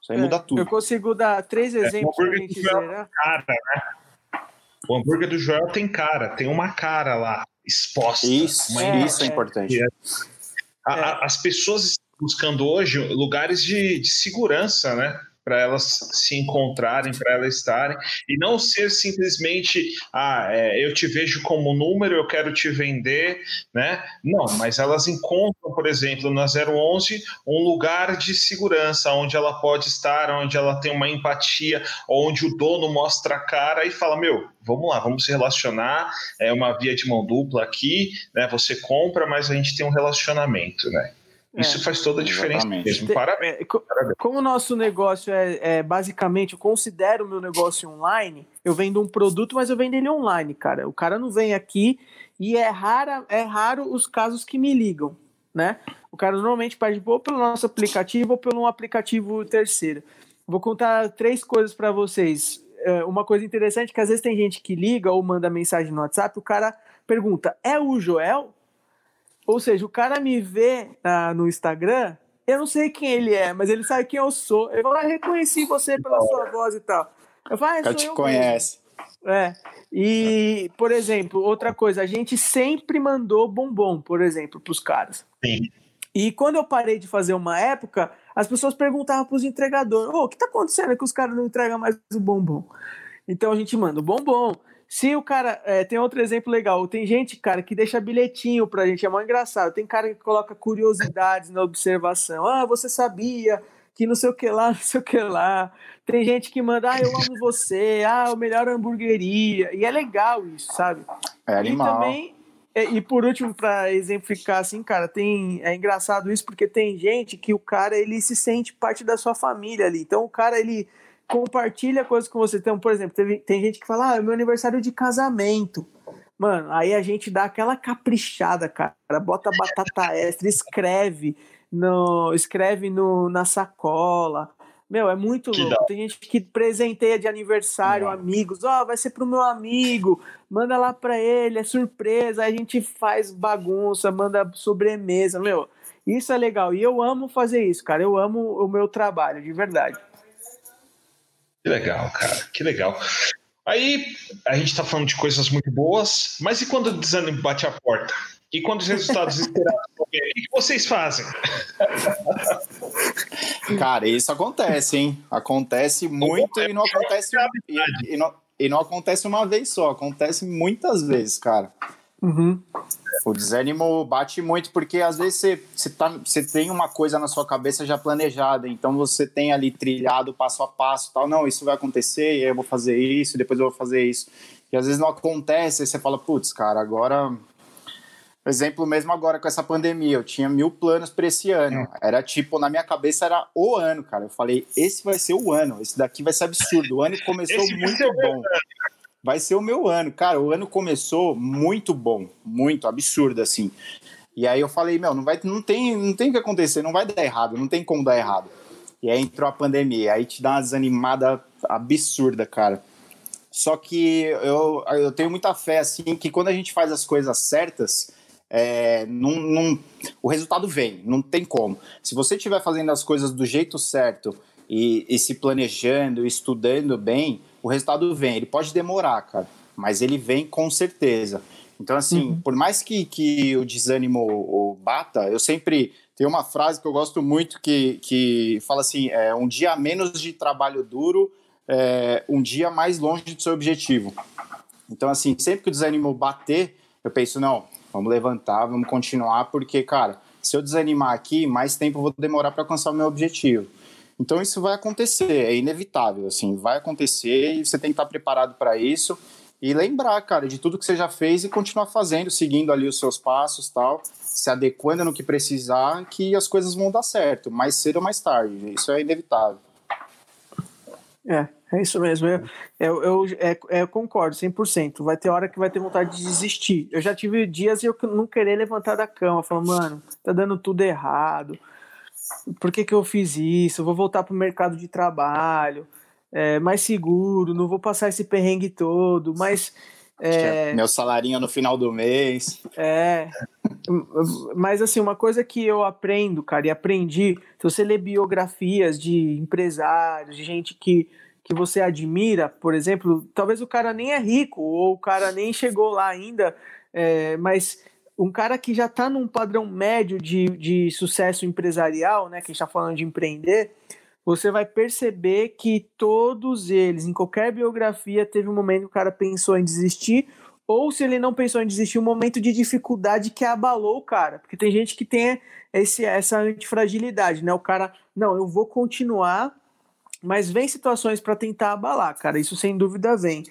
Isso aí é, muda tudo. Eu consigo dar três é, exemplos é, pra gente zerar. Cara, né? O hambúrguer do Joel tem cara, tem uma cara lá exposta. Isso, é, isso é, é importante. A, a, as pessoas estão buscando hoje lugares de, de segurança, né? Para elas se encontrarem, para elas estarem, e não ser simplesmente, ah, é, eu te vejo como número, eu quero te vender, né? Não, mas elas encontram, por exemplo, na 011, um lugar de segurança, onde ela pode estar, onde ela tem uma empatia, onde o dono mostra a cara e fala, meu, vamos lá, vamos se relacionar, é uma via de mão dupla aqui, né? Você compra, mas a gente tem um relacionamento, né? Isso é, faz toda a diferença exatamente. mesmo. Parabéns. É, Parabéns. Como o nosso negócio é, é, basicamente, eu considero o meu negócio online, eu vendo um produto, mas eu vendo ele online, cara. O cara não vem aqui e é, rara, é raro os casos que me ligam, né? O cara normalmente pede ou pelo nosso aplicativo ou pelo um aplicativo terceiro. Vou contar três coisas para vocês. É, uma coisa interessante é que às vezes tem gente que liga ou manda mensagem no WhatsApp, o cara pergunta: é o Joel? Ou seja, o cara me vê uh, no Instagram, eu não sei quem ele é, mas ele sabe quem eu sou. Ele fala, ah, reconheci você pela sua voz e tal. Eu falo, ah, eu te eu conhece. Mesmo. É. E, por exemplo, outra coisa, a gente sempre mandou bombom, por exemplo, para os caras. Sim. E quando eu parei de fazer uma época, as pessoas perguntavam para os entregadores: oh, o que está acontecendo é que os caras não entregam mais o bombom? Então a gente manda o bombom. Se o cara. É, tem outro exemplo legal. Tem gente, cara, que deixa bilhetinho pra gente, é mó engraçado. Tem cara que coloca curiosidades na observação. Ah, você sabia que não sei o que lá, não sei o que lá. Tem gente que manda, ah, eu amo você, ah, o melhor hamburgueria. E é legal isso, sabe? É animal. E também e por último, para exemplificar assim, cara, tem é engraçado isso porque tem gente que o cara ele se sente parte da sua família ali. Então o cara ele compartilha coisas com você. Então, por exemplo, teve, tem gente que fala: "Ah, é meu aniversário de casamento". Mano, aí a gente dá aquela caprichada, cara. Bota batata extra, escreve no escreve no, na sacola meu, é muito que louco. Dá. Tem gente que presenteia de aniversário Não. amigos. Ó, oh, vai ser pro meu amigo. Manda lá pra ele, é surpresa. Aí a gente faz bagunça, manda sobremesa. Meu, isso é legal. E eu amo fazer isso, cara. Eu amo o meu trabalho, de verdade. Que legal, cara. Que legal. Aí a gente tá falando de coisas muito boas, mas e quando o desânimo bate a porta? E quando os resultados esperados o que vocês fazem? Cara, isso acontece, hein? Acontece muito e não acontece e, e, não, e não acontece uma vez só, acontece muitas vezes, cara. Uhum. O desânimo bate muito porque às vezes você, você, tá, você tem uma coisa na sua cabeça já planejada, então você tem ali trilhado passo a passo, tal, não, isso vai acontecer, e aí eu vou fazer isso, depois eu vou fazer isso. E às vezes não acontece, aí você fala, putz, cara, agora exemplo mesmo agora com essa pandemia, eu tinha mil planos para esse ano. É. Era tipo, na minha cabeça era o ano, cara. Eu falei, esse vai ser o ano, esse daqui vai ser absurdo. O ano começou muito bom. Vai ser o meu ano. Cara, o ano começou muito bom, muito absurdo, assim. E aí eu falei, meu, não, vai, não, tem, não tem o que acontecer, não vai dar errado, não tem como dar errado. E aí entrou a pandemia, aí te dá uma desanimada absurda, cara. Só que eu, eu tenho muita fé, assim, que quando a gente faz as coisas certas, é, não, não, o resultado vem, não tem como. Se você estiver fazendo as coisas do jeito certo e, e, se planejando, estudando bem, o resultado vem. Ele pode demorar, cara, mas ele vem com certeza. Então, assim, uhum. por mais que, que o desânimo bata, eu sempre. Tem uma frase que eu gosto muito que, que fala assim: é, um dia menos de trabalho duro, é, um dia mais longe do seu objetivo. Então, assim, sempre que o desânimo bater, eu penso, não, Vamos levantar, vamos continuar, porque, cara, se eu desanimar aqui, mais tempo eu vou demorar para alcançar o meu objetivo. Então isso vai acontecer, é inevitável, assim, vai acontecer e você tem que estar preparado para isso e lembrar, cara, de tudo que você já fez e continuar fazendo, seguindo ali os seus passos, tal, se adequando no que precisar, que as coisas vão dar certo, mais cedo ou mais tarde. Isso é inevitável. É, é isso mesmo. Eu, eu, eu, é, é, eu concordo 100%. Vai ter hora que vai ter vontade de desistir. Eu já tive dias e eu não querer levantar da cama. Falar, mano, tá dando tudo errado. Por que, que eu fiz isso? Eu vou voltar pro mercado de trabalho. É, mais seguro, não vou passar esse perrengue todo, mas. É, meu salarinho no final do mês. É. Mas assim, uma coisa que eu aprendo, cara, e aprendi, se você lê biografias de empresários, de gente que que você admira, por exemplo, talvez o cara nem é rico ou o cara nem chegou lá ainda, é, mas um cara que já está num padrão médio de, de sucesso empresarial, né, que está falando de empreender, você vai perceber que todos eles, em qualquer biografia, teve um momento que o cara pensou em desistir, ou se ele não pensou em desistir, um momento de dificuldade que abalou o cara. Porque tem gente que tem esse, essa antifragilidade, né? O cara, não, eu vou continuar mas vem situações para tentar abalar, cara. Isso sem dúvida vem.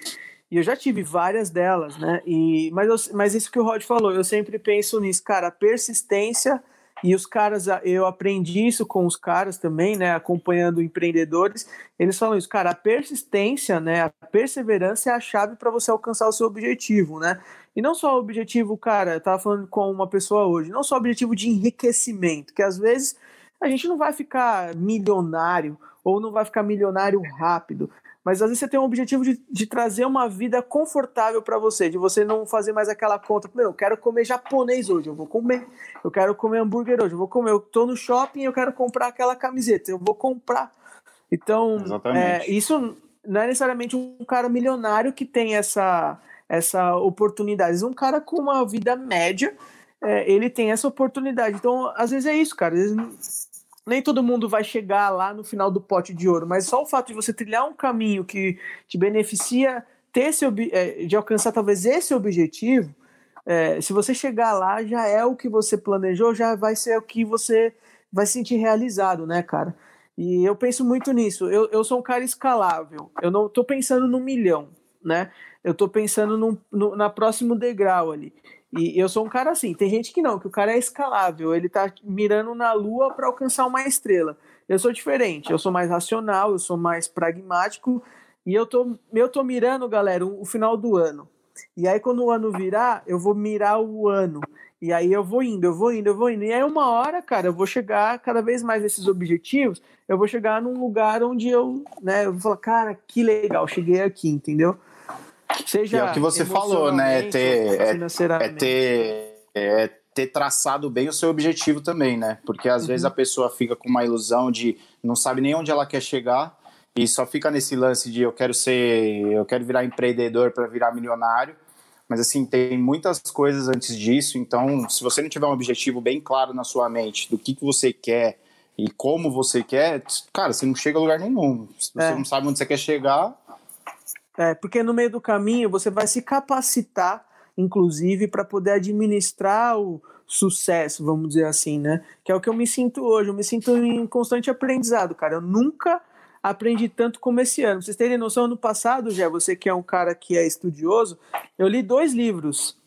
E eu já tive várias delas, né? E, mas, eu, mas isso que o Rod falou, eu sempre penso nisso, cara, persistência. E os caras, eu aprendi isso com os caras também, né? Acompanhando empreendedores, eles falam isso, cara, a persistência, né? A perseverança é a chave para você alcançar o seu objetivo, né? E não só o objetivo, cara, eu tava falando com uma pessoa hoje, não só o objetivo de enriquecimento, que às vezes a gente não vai ficar milionário ou não vai ficar milionário rápido. Mas às vezes você tem um objetivo de, de trazer uma vida confortável para você, de você não fazer mais aquela conta. Meu, eu quero comer japonês hoje, eu vou comer. Eu quero comer hambúrguer hoje, eu vou comer. Eu tô no shopping, eu quero comprar aquela camiseta, eu vou comprar. Então, é, isso não é necessariamente um cara milionário que tem essa, essa oportunidade. Um cara com uma vida média, é, ele tem essa oportunidade. Então, às vezes é isso, cara. Às vezes nem todo mundo vai chegar lá no final do pote de ouro, mas só o fato de você trilhar um caminho que te beneficia ter esse, é, de alcançar talvez esse objetivo, é, se você chegar lá, já é o que você planejou, já vai ser o que você vai sentir realizado, né, cara? E eu penso muito nisso. Eu, eu sou um cara escalável. Eu não estou pensando no milhão, né? Eu estou pensando no, na próximo degrau ali. E eu sou um cara assim. Tem gente que não, que o cara é escalável. Ele tá mirando na lua para alcançar uma estrela. Eu sou diferente. Eu sou mais racional, eu sou mais pragmático. E eu tô, eu tô mirando, galera, o, final do ano. E aí, quando o ano virar, eu vou mirar o ano. E aí eu vou indo, eu vou indo, eu vou indo. E aí, uma hora, cara, eu vou chegar cada vez mais nesses objetivos. Eu vou chegar num lugar onde eu, né, eu vou falar, cara, que legal, cheguei aqui, entendeu? Seja. É o que você falou, né? É ter, é, é ter, é ter traçado bem o seu objetivo também, né? Porque às uhum. vezes a pessoa fica com uma ilusão de não sabe nem onde ela quer chegar e só fica nesse lance de eu quero ser, eu quero virar empreendedor para virar milionário. Mas assim, tem muitas coisas antes disso, então se você não tiver um objetivo bem claro na sua mente do que, que você quer e como você quer, cara, você não chega a lugar nenhum. Se você é. não sabe onde você quer chegar. É, porque no meio do caminho você vai se capacitar, inclusive, para poder administrar o sucesso, vamos dizer assim, né? Que é o que eu me sinto hoje. Eu me sinto em constante aprendizado, cara. Eu nunca aprendi tanto como esse ano. Pra vocês terem noção, ano passado, já você que é um cara que é estudioso, eu li dois livros.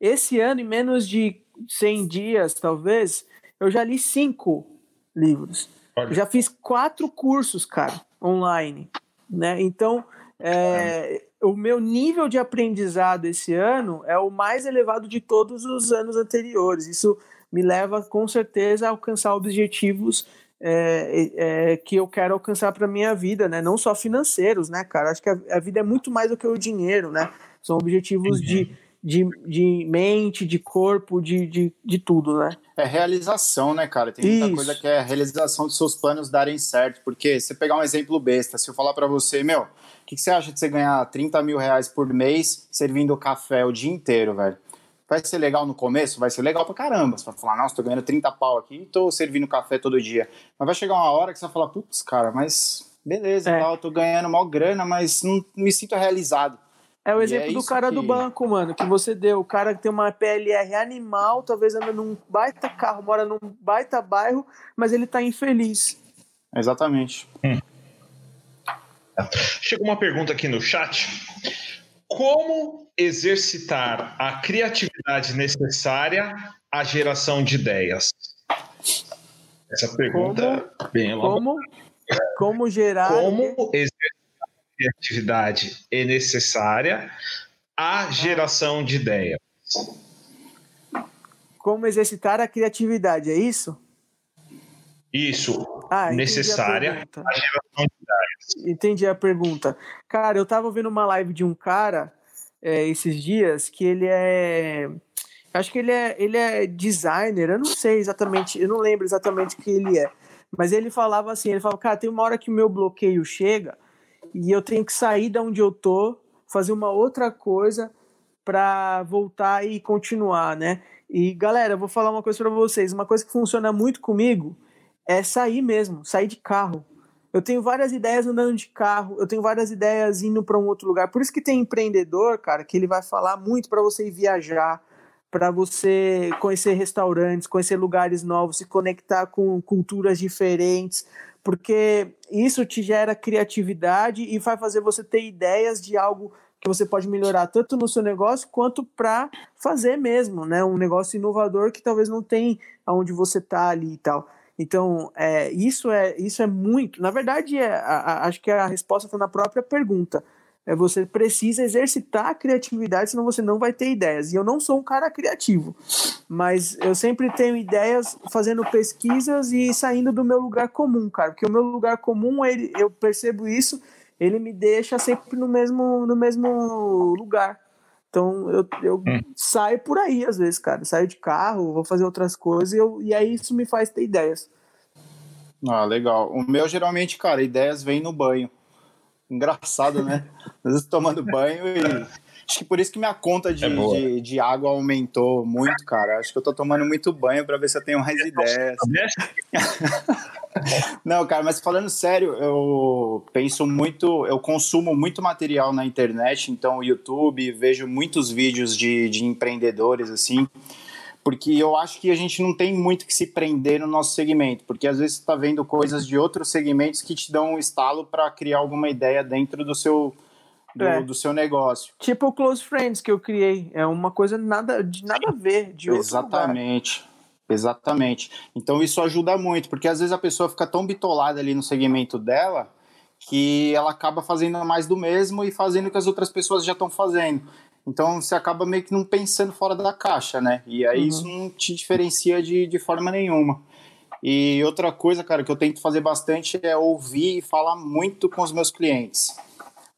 Esse ano, em menos de 100 dias, talvez, eu já li cinco livros. Eu já fiz quatro cursos, cara, online. Né? Então, é, o meu nível de aprendizado esse ano é o mais elevado de todos os anos anteriores. Isso me leva, com certeza, a alcançar objetivos é, é, que eu quero alcançar para minha vida, né? Não só financeiros, né, cara? Acho que a, a, vida é muito mais do que o dinheiro, né? São objetivos uhum. de, de, de mente, de corpo, de, de, de tudo, né? É realização, né, cara? Tem muita Isso. coisa que é a realização dos seus planos darem certo. Porque se pegar um exemplo besta, se eu falar para você, meu, que, que você acha de você ganhar 30 mil reais por mês servindo café o dia inteiro, velho? Vai ser legal no começo? Vai ser legal pra caramba. Você vai falar, nossa, tô ganhando 30 pau aqui e tô servindo café todo dia. Mas vai chegar uma hora que você vai falar, putz, cara, mas beleza, é. tal, tô ganhando mal grana, mas não me sinto realizado. É o exemplo é do cara que... do banco, mano, que você deu. O cara que tem uma PLR animal, talvez anda num baita carro, mora num baita bairro, mas ele tá infeliz. Exatamente. Hum. Chegou uma pergunta aqui no chat. Como exercitar a criatividade necessária à geração de ideias? Essa pergunta como, bem Como, como gerar. Como exercitar a criatividade é necessária à geração de ideias? Como exercitar a criatividade, é isso? Isso. Ah, necessária à geração de ideias. Entendi a pergunta. Cara, eu tava vendo uma live de um cara é, esses dias que ele é. Acho que ele é, ele é designer, eu não sei exatamente, eu não lembro exatamente o que ele é. Mas ele falava assim: ele falava, cara, tem uma hora que o meu bloqueio chega e eu tenho que sair da onde eu tô, fazer uma outra coisa para voltar e continuar, né? E galera, eu vou falar uma coisa para vocês, uma coisa que funciona muito comigo é sair mesmo, sair de carro. Eu tenho várias ideias andando de carro, eu tenho várias ideias indo para um outro lugar. Por isso que tem empreendedor, cara, que ele vai falar muito para você ir viajar, para você conhecer restaurantes, conhecer lugares novos, se conectar com culturas diferentes, porque isso te gera criatividade e vai fazer você ter ideias de algo que você pode melhorar tanto no seu negócio quanto para fazer mesmo, né? Um negócio inovador que talvez não tem aonde você está ali e tal. Então, é, isso, é, isso é muito. Na verdade, é, a, a, acho que a resposta está na própria pergunta. É você precisa exercitar a criatividade, senão você não vai ter ideias. E eu não sou um cara criativo, mas eu sempre tenho ideias fazendo pesquisas e saindo do meu lugar comum, cara. Porque o meu lugar comum, ele, eu percebo isso, ele me deixa sempre no mesmo, no mesmo lugar. Então eu, eu hum. saio por aí às vezes, cara. Saio de carro, vou fazer outras coisas e, eu, e aí isso me faz ter ideias. Ah, legal. O meu geralmente, cara, ideias vêm no banho. Engraçado, né? Às vezes tomando banho e Acho que por isso que minha conta de, é de, de, água aumentou muito, cara. Acho que eu tô tomando muito banho para ver se eu tenho mais ideias. Não, cara, mas falando sério, eu penso muito, eu consumo muito material na internet, então YouTube, vejo muitos vídeos de, de empreendedores, assim, porque eu acho que a gente não tem muito que se prender no nosso segmento, porque às vezes você tá vendo coisas de outros segmentos que te dão um estalo para criar alguma ideia dentro do seu do, é. do, seu negócio. Tipo o Close Friends que eu criei. É uma coisa nada, de nada a ver, de Exatamente. Exatamente. Então isso ajuda muito, porque às vezes a pessoa fica tão bitolada ali no segmento dela que ela acaba fazendo mais do mesmo e fazendo o que as outras pessoas já estão fazendo. Então você acaba meio que não pensando fora da caixa, né? E aí uhum. isso não te diferencia de, de forma nenhuma. E outra coisa, cara, que eu tento fazer bastante é ouvir e falar muito com os meus clientes.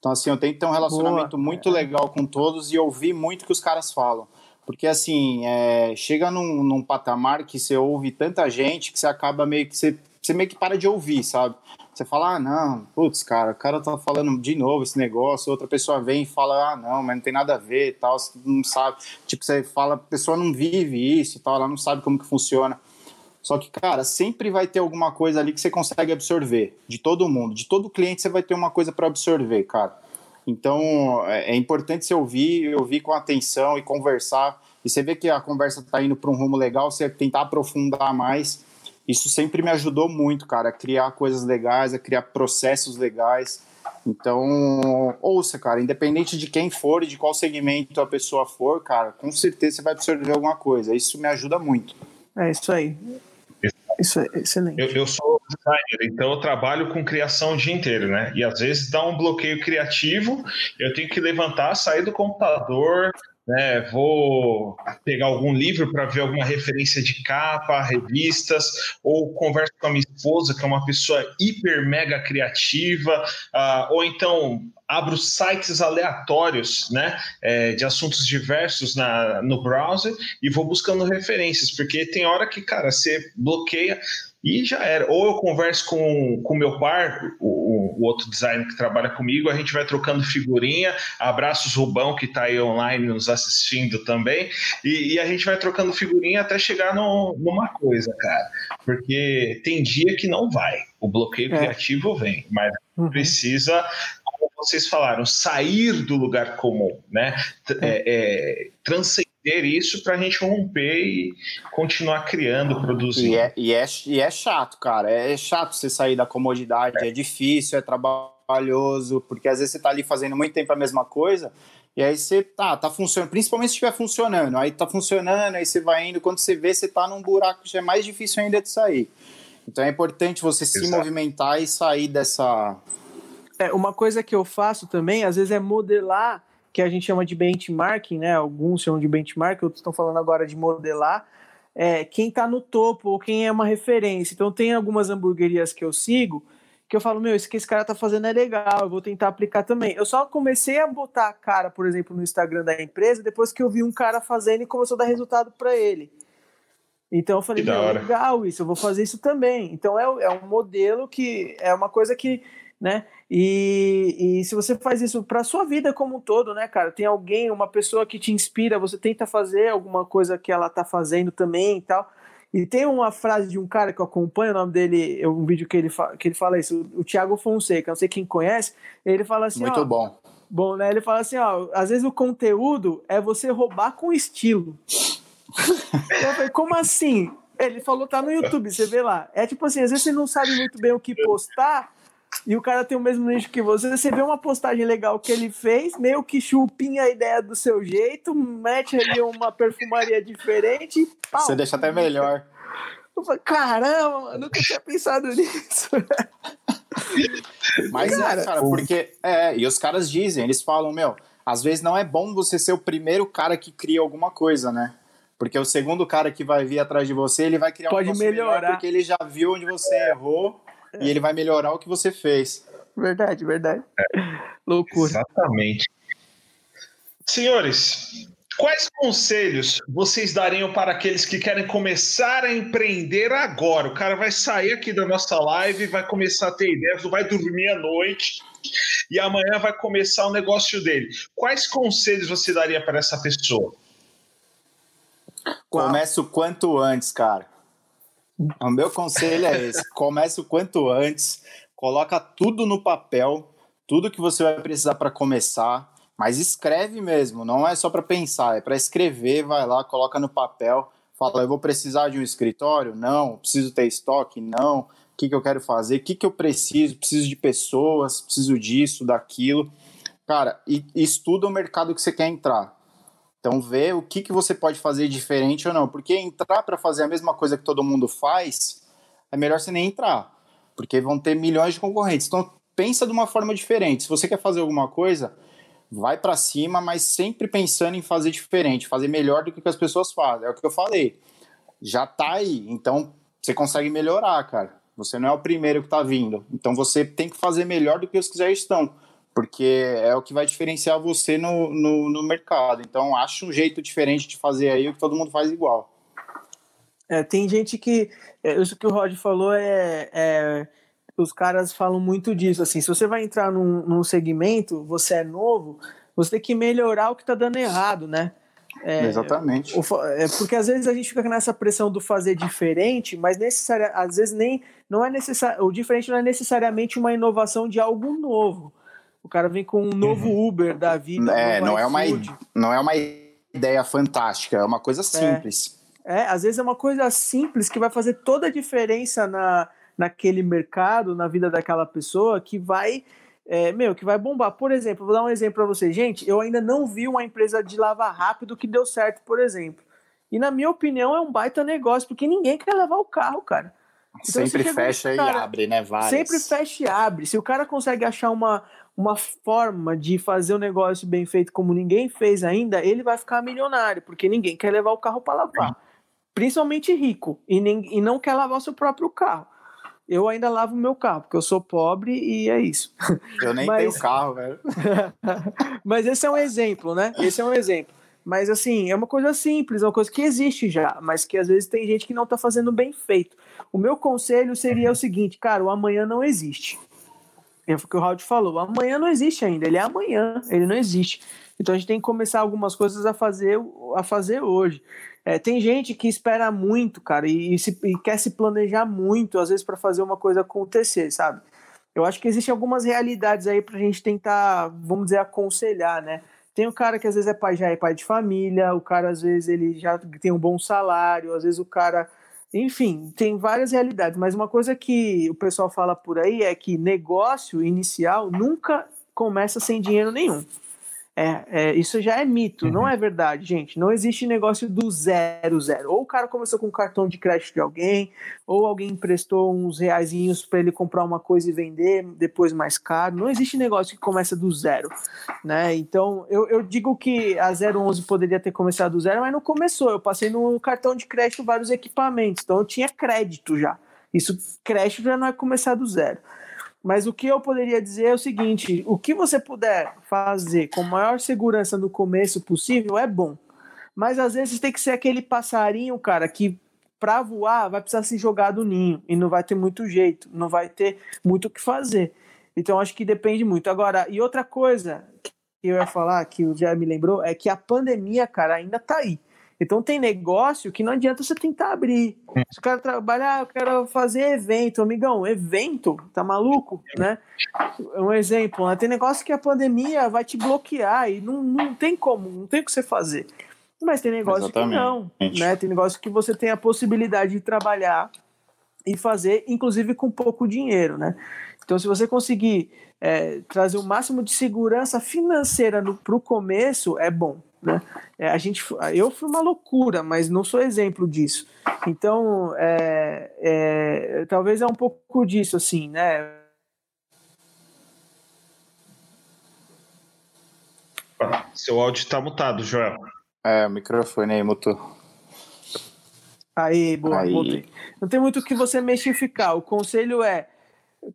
Então, assim, eu tento ter um relacionamento Boa. muito legal com todos e ouvir muito o que os caras falam. Porque, assim, é, chega num, num patamar que você ouve tanta gente que você acaba meio que. Você, você meio que para de ouvir, sabe? Você fala, ah, não, putz, cara, o cara tá falando de novo esse negócio, outra pessoa vem e fala, ah, não, mas não tem nada a ver e tal, você não sabe. Tipo, você fala, a pessoa não vive isso e tal, ela não sabe como que funciona. Só que, cara, sempre vai ter alguma coisa ali que você consegue absorver, de todo mundo, de todo cliente você vai ter uma coisa para absorver, cara. Então, é, é importante você ouvir, ouvir com atenção e conversar. E você vê que a conversa está indo para um rumo legal, você tentar aprofundar mais. Isso sempre me ajudou muito, cara, a criar coisas legais, a criar processos legais. Então, ouça, cara, independente de quem for e de qual segmento a pessoa for, cara, com certeza você vai absorver alguma coisa. Isso me ajuda muito. É isso aí. Isso é excelente. Eu, eu, sou designer, então eu trabalho com criação o dia inteiro, né? E às vezes dá um bloqueio criativo, eu tenho que levantar, sair do computador, né, vou pegar algum livro para ver alguma referência de capa, revistas, ou converso com a minha esposa, que é uma pessoa hiper mega criativa, uh, ou então abro sites aleatórios, né, é, de assuntos diversos na, no browser e vou buscando referências, porque tem hora que, cara, você bloqueia e já era. Ou eu converso com o meu par, o, o, outro designer que trabalha comigo, a gente vai trocando figurinha. Abraços Rubão, que está aí online nos assistindo também. E, e, a gente vai trocando figurinha até chegar no, numa coisa, cara. Porque tem dia que não vai. O bloqueio é. criativo vem, mas uhum. precisa vocês falaram, sair do lugar comum, né? É, é, transcender isso para a gente romper e continuar criando, produzindo. E é, e é, e é chato, cara. É, é chato você sair da comodidade, é. é difícil, é trabalhoso, porque às vezes você está ali fazendo muito tempo a mesma coisa. E aí você tá, tá funcionando, principalmente se estiver funcionando. Aí tá funcionando, aí você vai indo, quando você vê, você tá num buraco que já é mais difícil ainda de sair. Então é importante você Exato. se movimentar e sair dessa. É, uma coisa que eu faço também, às vezes, é modelar que a gente chama de benchmarking, né? Alguns chamam de benchmark, outros estão falando agora de modelar. É, quem está no topo ou quem é uma referência. Então tem algumas hamburguerias que eu sigo que eu falo, meu, isso que esse cara tá fazendo é legal, eu vou tentar aplicar também. Eu só comecei a botar a cara, por exemplo, no Instagram da empresa, depois que eu vi um cara fazendo e começou a dar resultado para ele. Então eu falei, meu, legal isso, eu vou fazer isso também. Então é, é um modelo que é uma coisa que né? E, e se você faz isso para sua vida como um todo, né, cara? Tem alguém, uma pessoa que te inspira, você tenta fazer alguma coisa que ela tá fazendo também e tal. E tem uma frase de um cara que eu acompanho, o nome dele, é um vídeo que ele, que ele fala isso, o Thiago Fonseca, não sei quem conhece, ele fala assim, Muito ó, bom. Bom, né? Ele fala assim, ó, às vezes o conteúdo é você roubar com estilo. eu falei, como assim? Ele falou, tá no YouTube, você vê lá. É tipo assim, às vezes você não sabe muito bem o que postar, e o cara tem o mesmo nicho que você, você vê uma postagem legal que ele fez, meio que chupinha a ideia do seu jeito, mete ali uma perfumaria diferente. Pau, você deixa até melhor. Eu falei, caramba, nunca tinha pensado nisso. Mas cara, é, cara, porque. É, e os caras dizem, eles falam, meu, às vezes não é bom você ser o primeiro cara que cria alguma coisa, né? Porque o segundo cara que vai vir atrás de você, ele vai criar Pode um melhorar. porque ele já viu onde você errou e ele vai melhorar o que você fez. Verdade, verdade. É. Loucura. Exatamente. Senhores, quais conselhos vocês dariam para aqueles que querem começar a empreender agora? O cara vai sair aqui da nossa live, vai começar a ter ideias, vai dormir à noite e amanhã vai começar o negócio dele. Quais conselhos você daria para essa pessoa? Começa o quanto antes, cara. O meu conselho é esse: comece o quanto antes, coloca tudo no papel, tudo que você vai precisar para começar, mas escreve mesmo, não é só para pensar, é para escrever, vai lá, coloca no papel, fala, eu vou precisar de um escritório? Não, preciso ter estoque? Não. O que, que eu quero fazer? O que, que eu preciso? Preciso de pessoas, preciso disso, daquilo. Cara, e, estuda o mercado que você quer entrar. Então vê o que, que você pode fazer diferente ou não. Porque entrar para fazer a mesma coisa que todo mundo faz, é melhor você nem entrar. Porque vão ter milhões de concorrentes. Então pensa de uma forma diferente. Se você quer fazer alguma coisa, vai para cima, mas sempre pensando em fazer diferente, fazer melhor do que as pessoas fazem. É o que eu falei. Já tá aí, então você consegue melhorar, cara. Você não é o primeiro que tá vindo. Então você tem que fazer melhor do que os que já estão, porque é o que vai diferenciar você no, no, no mercado. Então acha um jeito diferente de fazer aí o que todo mundo faz igual. É, tem gente que. É, isso que o Rod falou é, é os caras falam muito disso, assim, se você vai entrar num, num segmento, você é novo, você tem que melhorar o que está dando errado, né? É, Exatamente. O, é, porque às vezes a gente fica nessa pressão do fazer diferente, mas necessária, às vezes nem não é necessário. O diferente não é necessariamente uma inovação de algo novo. O cara vem com um novo uhum. Uber da vida. É, não é, uma, não é uma ideia fantástica, é uma coisa é. simples. É, é, às vezes é uma coisa simples que vai fazer toda a diferença na, naquele mercado, na vida daquela pessoa, que vai, é, meu, que vai bombar. Por exemplo, vou dar um exemplo para você. Gente, eu ainda não vi uma empresa de lavar rápido que deu certo, por exemplo. E na minha opinião é um baita negócio, porque ninguém quer levar o carro, cara. Então, sempre fecha cara, e abre, né? Várias. Sempre fecha e abre. Se o cara consegue achar uma, uma forma de fazer o um negócio bem feito como ninguém fez ainda, ele vai ficar milionário, porque ninguém quer levar o carro para lavar. Principalmente rico, e, nem, e não quer lavar o seu próprio carro eu ainda lavo meu carro, porque eu sou pobre e é isso. Eu nem Mas... tenho carro, velho. Mas esse é um exemplo, né? Esse é um exemplo. Mas assim, é uma coisa simples, é uma coisa que existe já, mas que às vezes tem gente que não tá fazendo bem feito. O meu conselho seria o seguinte, cara, o amanhã não existe. É o que o Raul falou, amanhã não existe ainda, ele é amanhã, ele não existe. Então a gente tem que começar algumas coisas a fazer, a fazer hoje. É, tem gente que espera muito, cara, e, e, se, e quer se planejar muito, às vezes, para fazer uma coisa acontecer, sabe? Eu acho que existem algumas realidades aí pra gente tentar, vamos dizer, aconselhar, né? Tem o cara que às vezes é pai, já é pai de família, o cara às vezes ele já tem um bom salário, às vezes o cara. Enfim, tem várias realidades, mas uma coisa que o pessoal fala por aí é que negócio inicial nunca começa sem dinheiro nenhum. É, é, isso já é mito, uhum. não é verdade, gente. Não existe negócio do zero, zero. Ou o cara começou com um cartão de crédito de alguém, ou alguém emprestou uns reaisinhos para ele comprar uma coisa e vender depois mais caro. Não existe negócio que começa do zero, né? Então, eu, eu digo que a 011 poderia ter começado do zero, mas não começou. Eu passei no cartão de crédito vários equipamentos, então eu tinha crédito já. Isso, crédito já não é começar do zero. Mas o que eu poderia dizer é o seguinte: o que você puder fazer com maior segurança no começo possível é bom. Mas às vezes tem que ser aquele passarinho, cara, que para voar vai precisar se jogar do ninho e não vai ter muito jeito, não vai ter muito o que fazer. Então acho que depende muito. Agora, e outra coisa que eu ia falar, que o já me lembrou, é que a pandemia, cara, ainda tá aí. Então tem negócio que não adianta você tentar abrir. Se o cara trabalhar, eu quero fazer evento, amigão, evento, tá maluco, né? Um exemplo, né? tem negócio que a pandemia vai te bloquear e não, não tem como, não tem o que você fazer. Mas tem negócio Exatamente. que não, né? Tem negócio que você tem a possibilidade de trabalhar e fazer, inclusive com pouco dinheiro, né? Então, se você conseguir é, trazer o máximo de segurança financeira para o começo, é bom. Né? É, a gente, eu fui uma loucura, mas não sou exemplo disso. Então, é, é, talvez é um pouco disso, assim, né? Seu áudio está mutado, Joel. É, o microfone aí mutou. Aí, boa, aí. Não tem muito o que você mexificar. O conselho é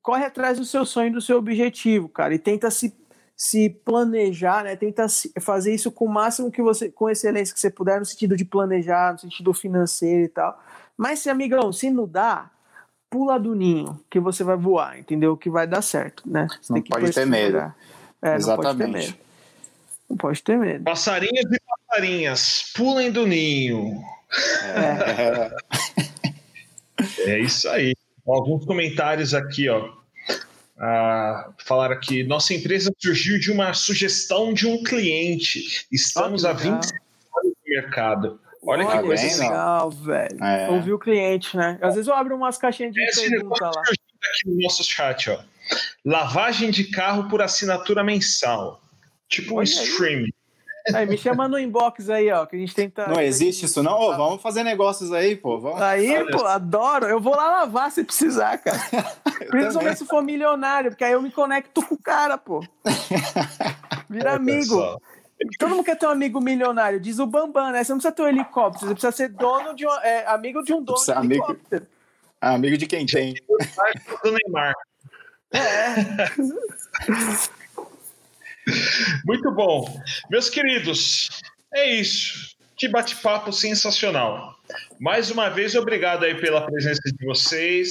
corre atrás do seu sonho, do seu objetivo, cara, e tenta se se planejar, né? Tenta fazer isso com o máximo que você, com excelência que você puder, no sentido de planejar, no sentido financeiro e tal. Mas se, amigão, se não dá, pula do ninho, que você vai voar, entendeu? Que vai dar certo, né? Você não pode ter medo. É, Exatamente. Não pode ter medo. Não pode ter medo. Passarinhos e passarinhas, pulem do ninho. É, é isso aí. Alguns comentários aqui, ó a falar aqui: nossa empresa surgiu de uma sugestão de um cliente. Estamos há 20 anos no mercado. Olha, Olha que coisa bem, legal, velho. É. Ouvir o cliente, né? Às vezes eu abro umas caixinhas de Esse pergunta lá. Aqui no nosso chat, ó. Lavagem de carro por assinatura mensal. Tipo um streaming. Aí, me chama no inbox aí, ó, que a gente tenta. Não existe isso, não? Ô, vamos fazer negócios aí, pô. Vamos. Aí, Olha pô, adoro. Eu vou lá lavar se precisar, cara. Principalmente se for milionário, porque aí eu me conecto com o cara, pô. Vira amigo. Todo mundo quer ter um amigo milionário, diz o Bambam, né? Você não precisa ter um helicóptero, você precisa ser dono de um, é, amigo de um dono de amigo, helicóptero. Amigo de quem tem. Do Neymar. É. Muito bom. Meus queridos, é isso. Que bate-papo sensacional. Mais uma vez, obrigado aí pela presença de vocês.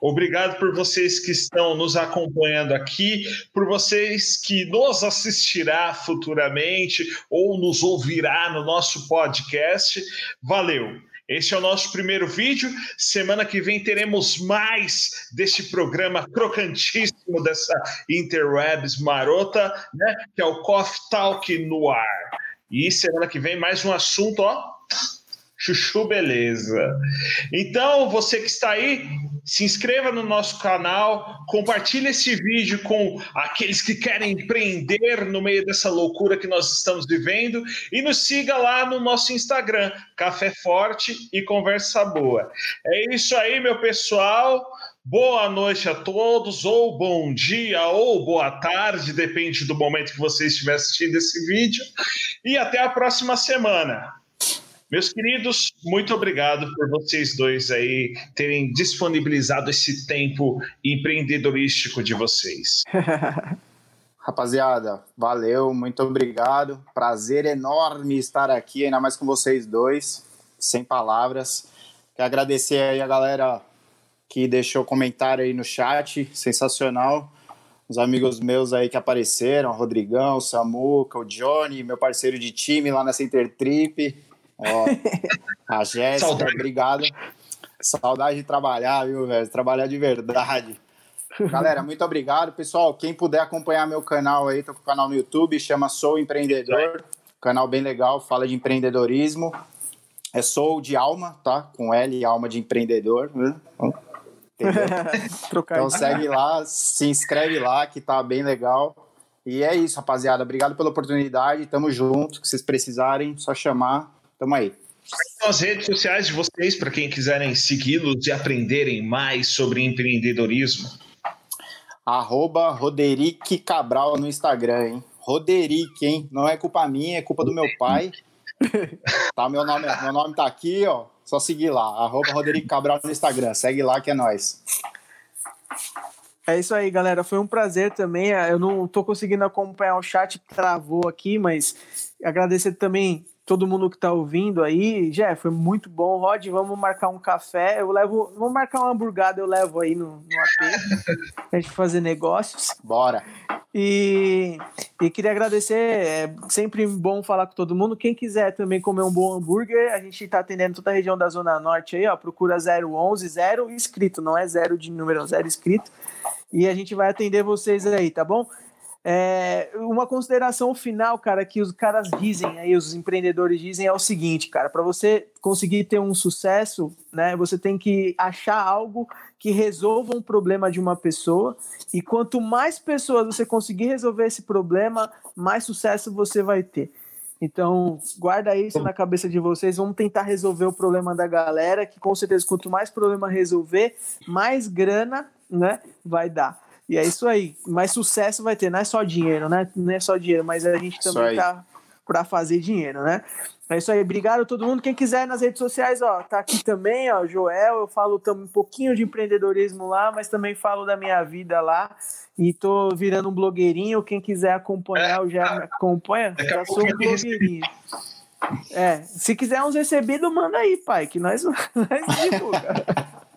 Obrigado por vocês que estão nos acompanhando aqui, por vocês que nos assistirá futuramente ou nos ouvirá no nosso podcast. Valeu. Esse é o nosso primeiro vídeo. Semana que vem teremos mais deste programa crocantíssimo dessa interwebs marota, né? Que é o Coffee Talk no ar. E semana que vem mais um assunto, ó, Chuchu Beleza. Então, você que está aí, se inscreva no nosso canal, compartilhe esse vídeo com aqueles que querem empreender no meio dessa loucura que nós estamos vivendo e nos siga lá no nosso Instagram, Café Forte e Conversa Boa. É isso aí, meu pessoal. Boa noite a todos, ou bom dia, ou boa tarde, depende do momento que você estiver assistindo esse vídeo. E até a próxima semana. Meus queridos, muito obrigado por vocês dois aí terem disponibilizado esse tempo empreendedorístico de vocês. Rapaziada, valeu, muito obrigado. Prazer enorme estar aqui, ainda mais com vocês dois, sem palavras. Quero agradecer aí a galera que deixou comentário aí no chat, sensacional. Os amigos meus aí que apareceram, Rodrigão, Samuca, o Johnny, meu parceiro de time lá nessa Intertrip. Ó, a Jéssica, obrigado. Saudade de trabalhar, viu, velho? Trabalhar de verdade. Galera, muito obrigado. Pessoal, quem puder acompanhar meu canal aí, tô com o canal no YouTube, chama Sou Empreendedor. Canal bem legal, fala de empreendedorismo. É Sou de Alma, tá? Com L, alma de empreendedor. Né? então segue lá, se inscreve lá, que tá bem legal. E é isso, rapaziada. Obrigado pela oportunidade. Tamo junto. Se vocês precisarem, só chamar. Tamo aí. As redes sociais de vocês, para quem quiserem segui-los e aprenderem mais sobre empreendedorismo. Arroba Roderick Cabral no Instagram, hein? Roderick, hein? Não é culpa minha, é culpa do meu pai. tá, meu nome, meu nome tá aqui, ó. Só seguir lá. Arroba Roderick Cabral no Instagram. Segue lá que é nóis. É isso aí, galera. Foi um prazer também. Eu não tô conseguindo acompanhar o chat, travou aqui, mas agradecer também todo mundo que está ouvindo aí. Jé, foi muito bom. Rod, vamos marcar um café. Eu levo. Vamos marcar uma hamburgada, eu levo aí no, no AP pra gente fazer negócios. Bora. E, e queria agradecer. É sempre bom falar com todo mundo. Quem quiser também comer um bom hambúrguer, a gente está atendendo toda a região da Zona Norte aí, ó. Procura 011, zero inscrito, não é zero de número, zero inscrito. E a gente vai atender vocês aí, tá bom? É, uma consideração final, cara, que os caras dizem aí, os empreendedores dizem é o seguinte, cara, para você conseguir ter um sucesso, né, você tem que achar algo que resolva um problema de uma pessoa e quanto mais pessoas você conseguir resolver esse problema, mais sucesso você vai ter. Então, guarda isso na cabeça de vocês. Vamos tentar resolver o problema da galera, que com certeza, quanto mais problema resolver, mais grana né, vai dar. E é isso aí. Mais sucesso vai ter, não é só dinheiro, né? Não é só dinheiro, mas a gente também tá para fazer dinheiro, né? É isso aí. Obrigado a todo mundo. Quem quiser nas redes sociais, ó, tá aqui também, ó, Joel. Eu falo também um pouquinho de empreendedorismo lá, mas também falo da minha vida lá. E tô virando um blogueirinho. Quem quiser acompanhar, eu já me acompanha. Já sou um blogueirinho. É, se quiser uns recebidos, manda aí, pai, que nós, nós divulga.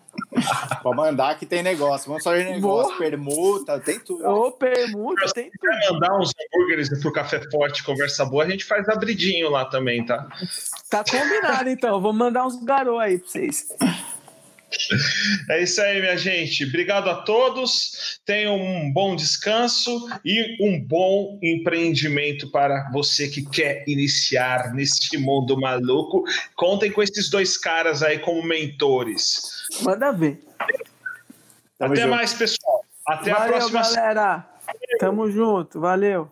Pode mandar que tem negócio. Vamos fazer negócio, Boa. permuta, tem tudo. Ô, permuta, tem tudo. Se mandar uns hambúrgueres pro Café Forte, conversa boa, a gente faz abridinho lá também, tá? Tá combinado, então. Vou mandar uns garotos aí pra vocês. É isso aí, minha gente. Obrigado a todos. Tenham um bom descanso e um bom empreendimento para você que quer iniciar neste mundo maluco. Contem com esses dois caras aí como mentores. Manda ver. Tamo Até junto. mais, pessoal. Até Valeu, a próxima. galera. Tamo junto. Valeu.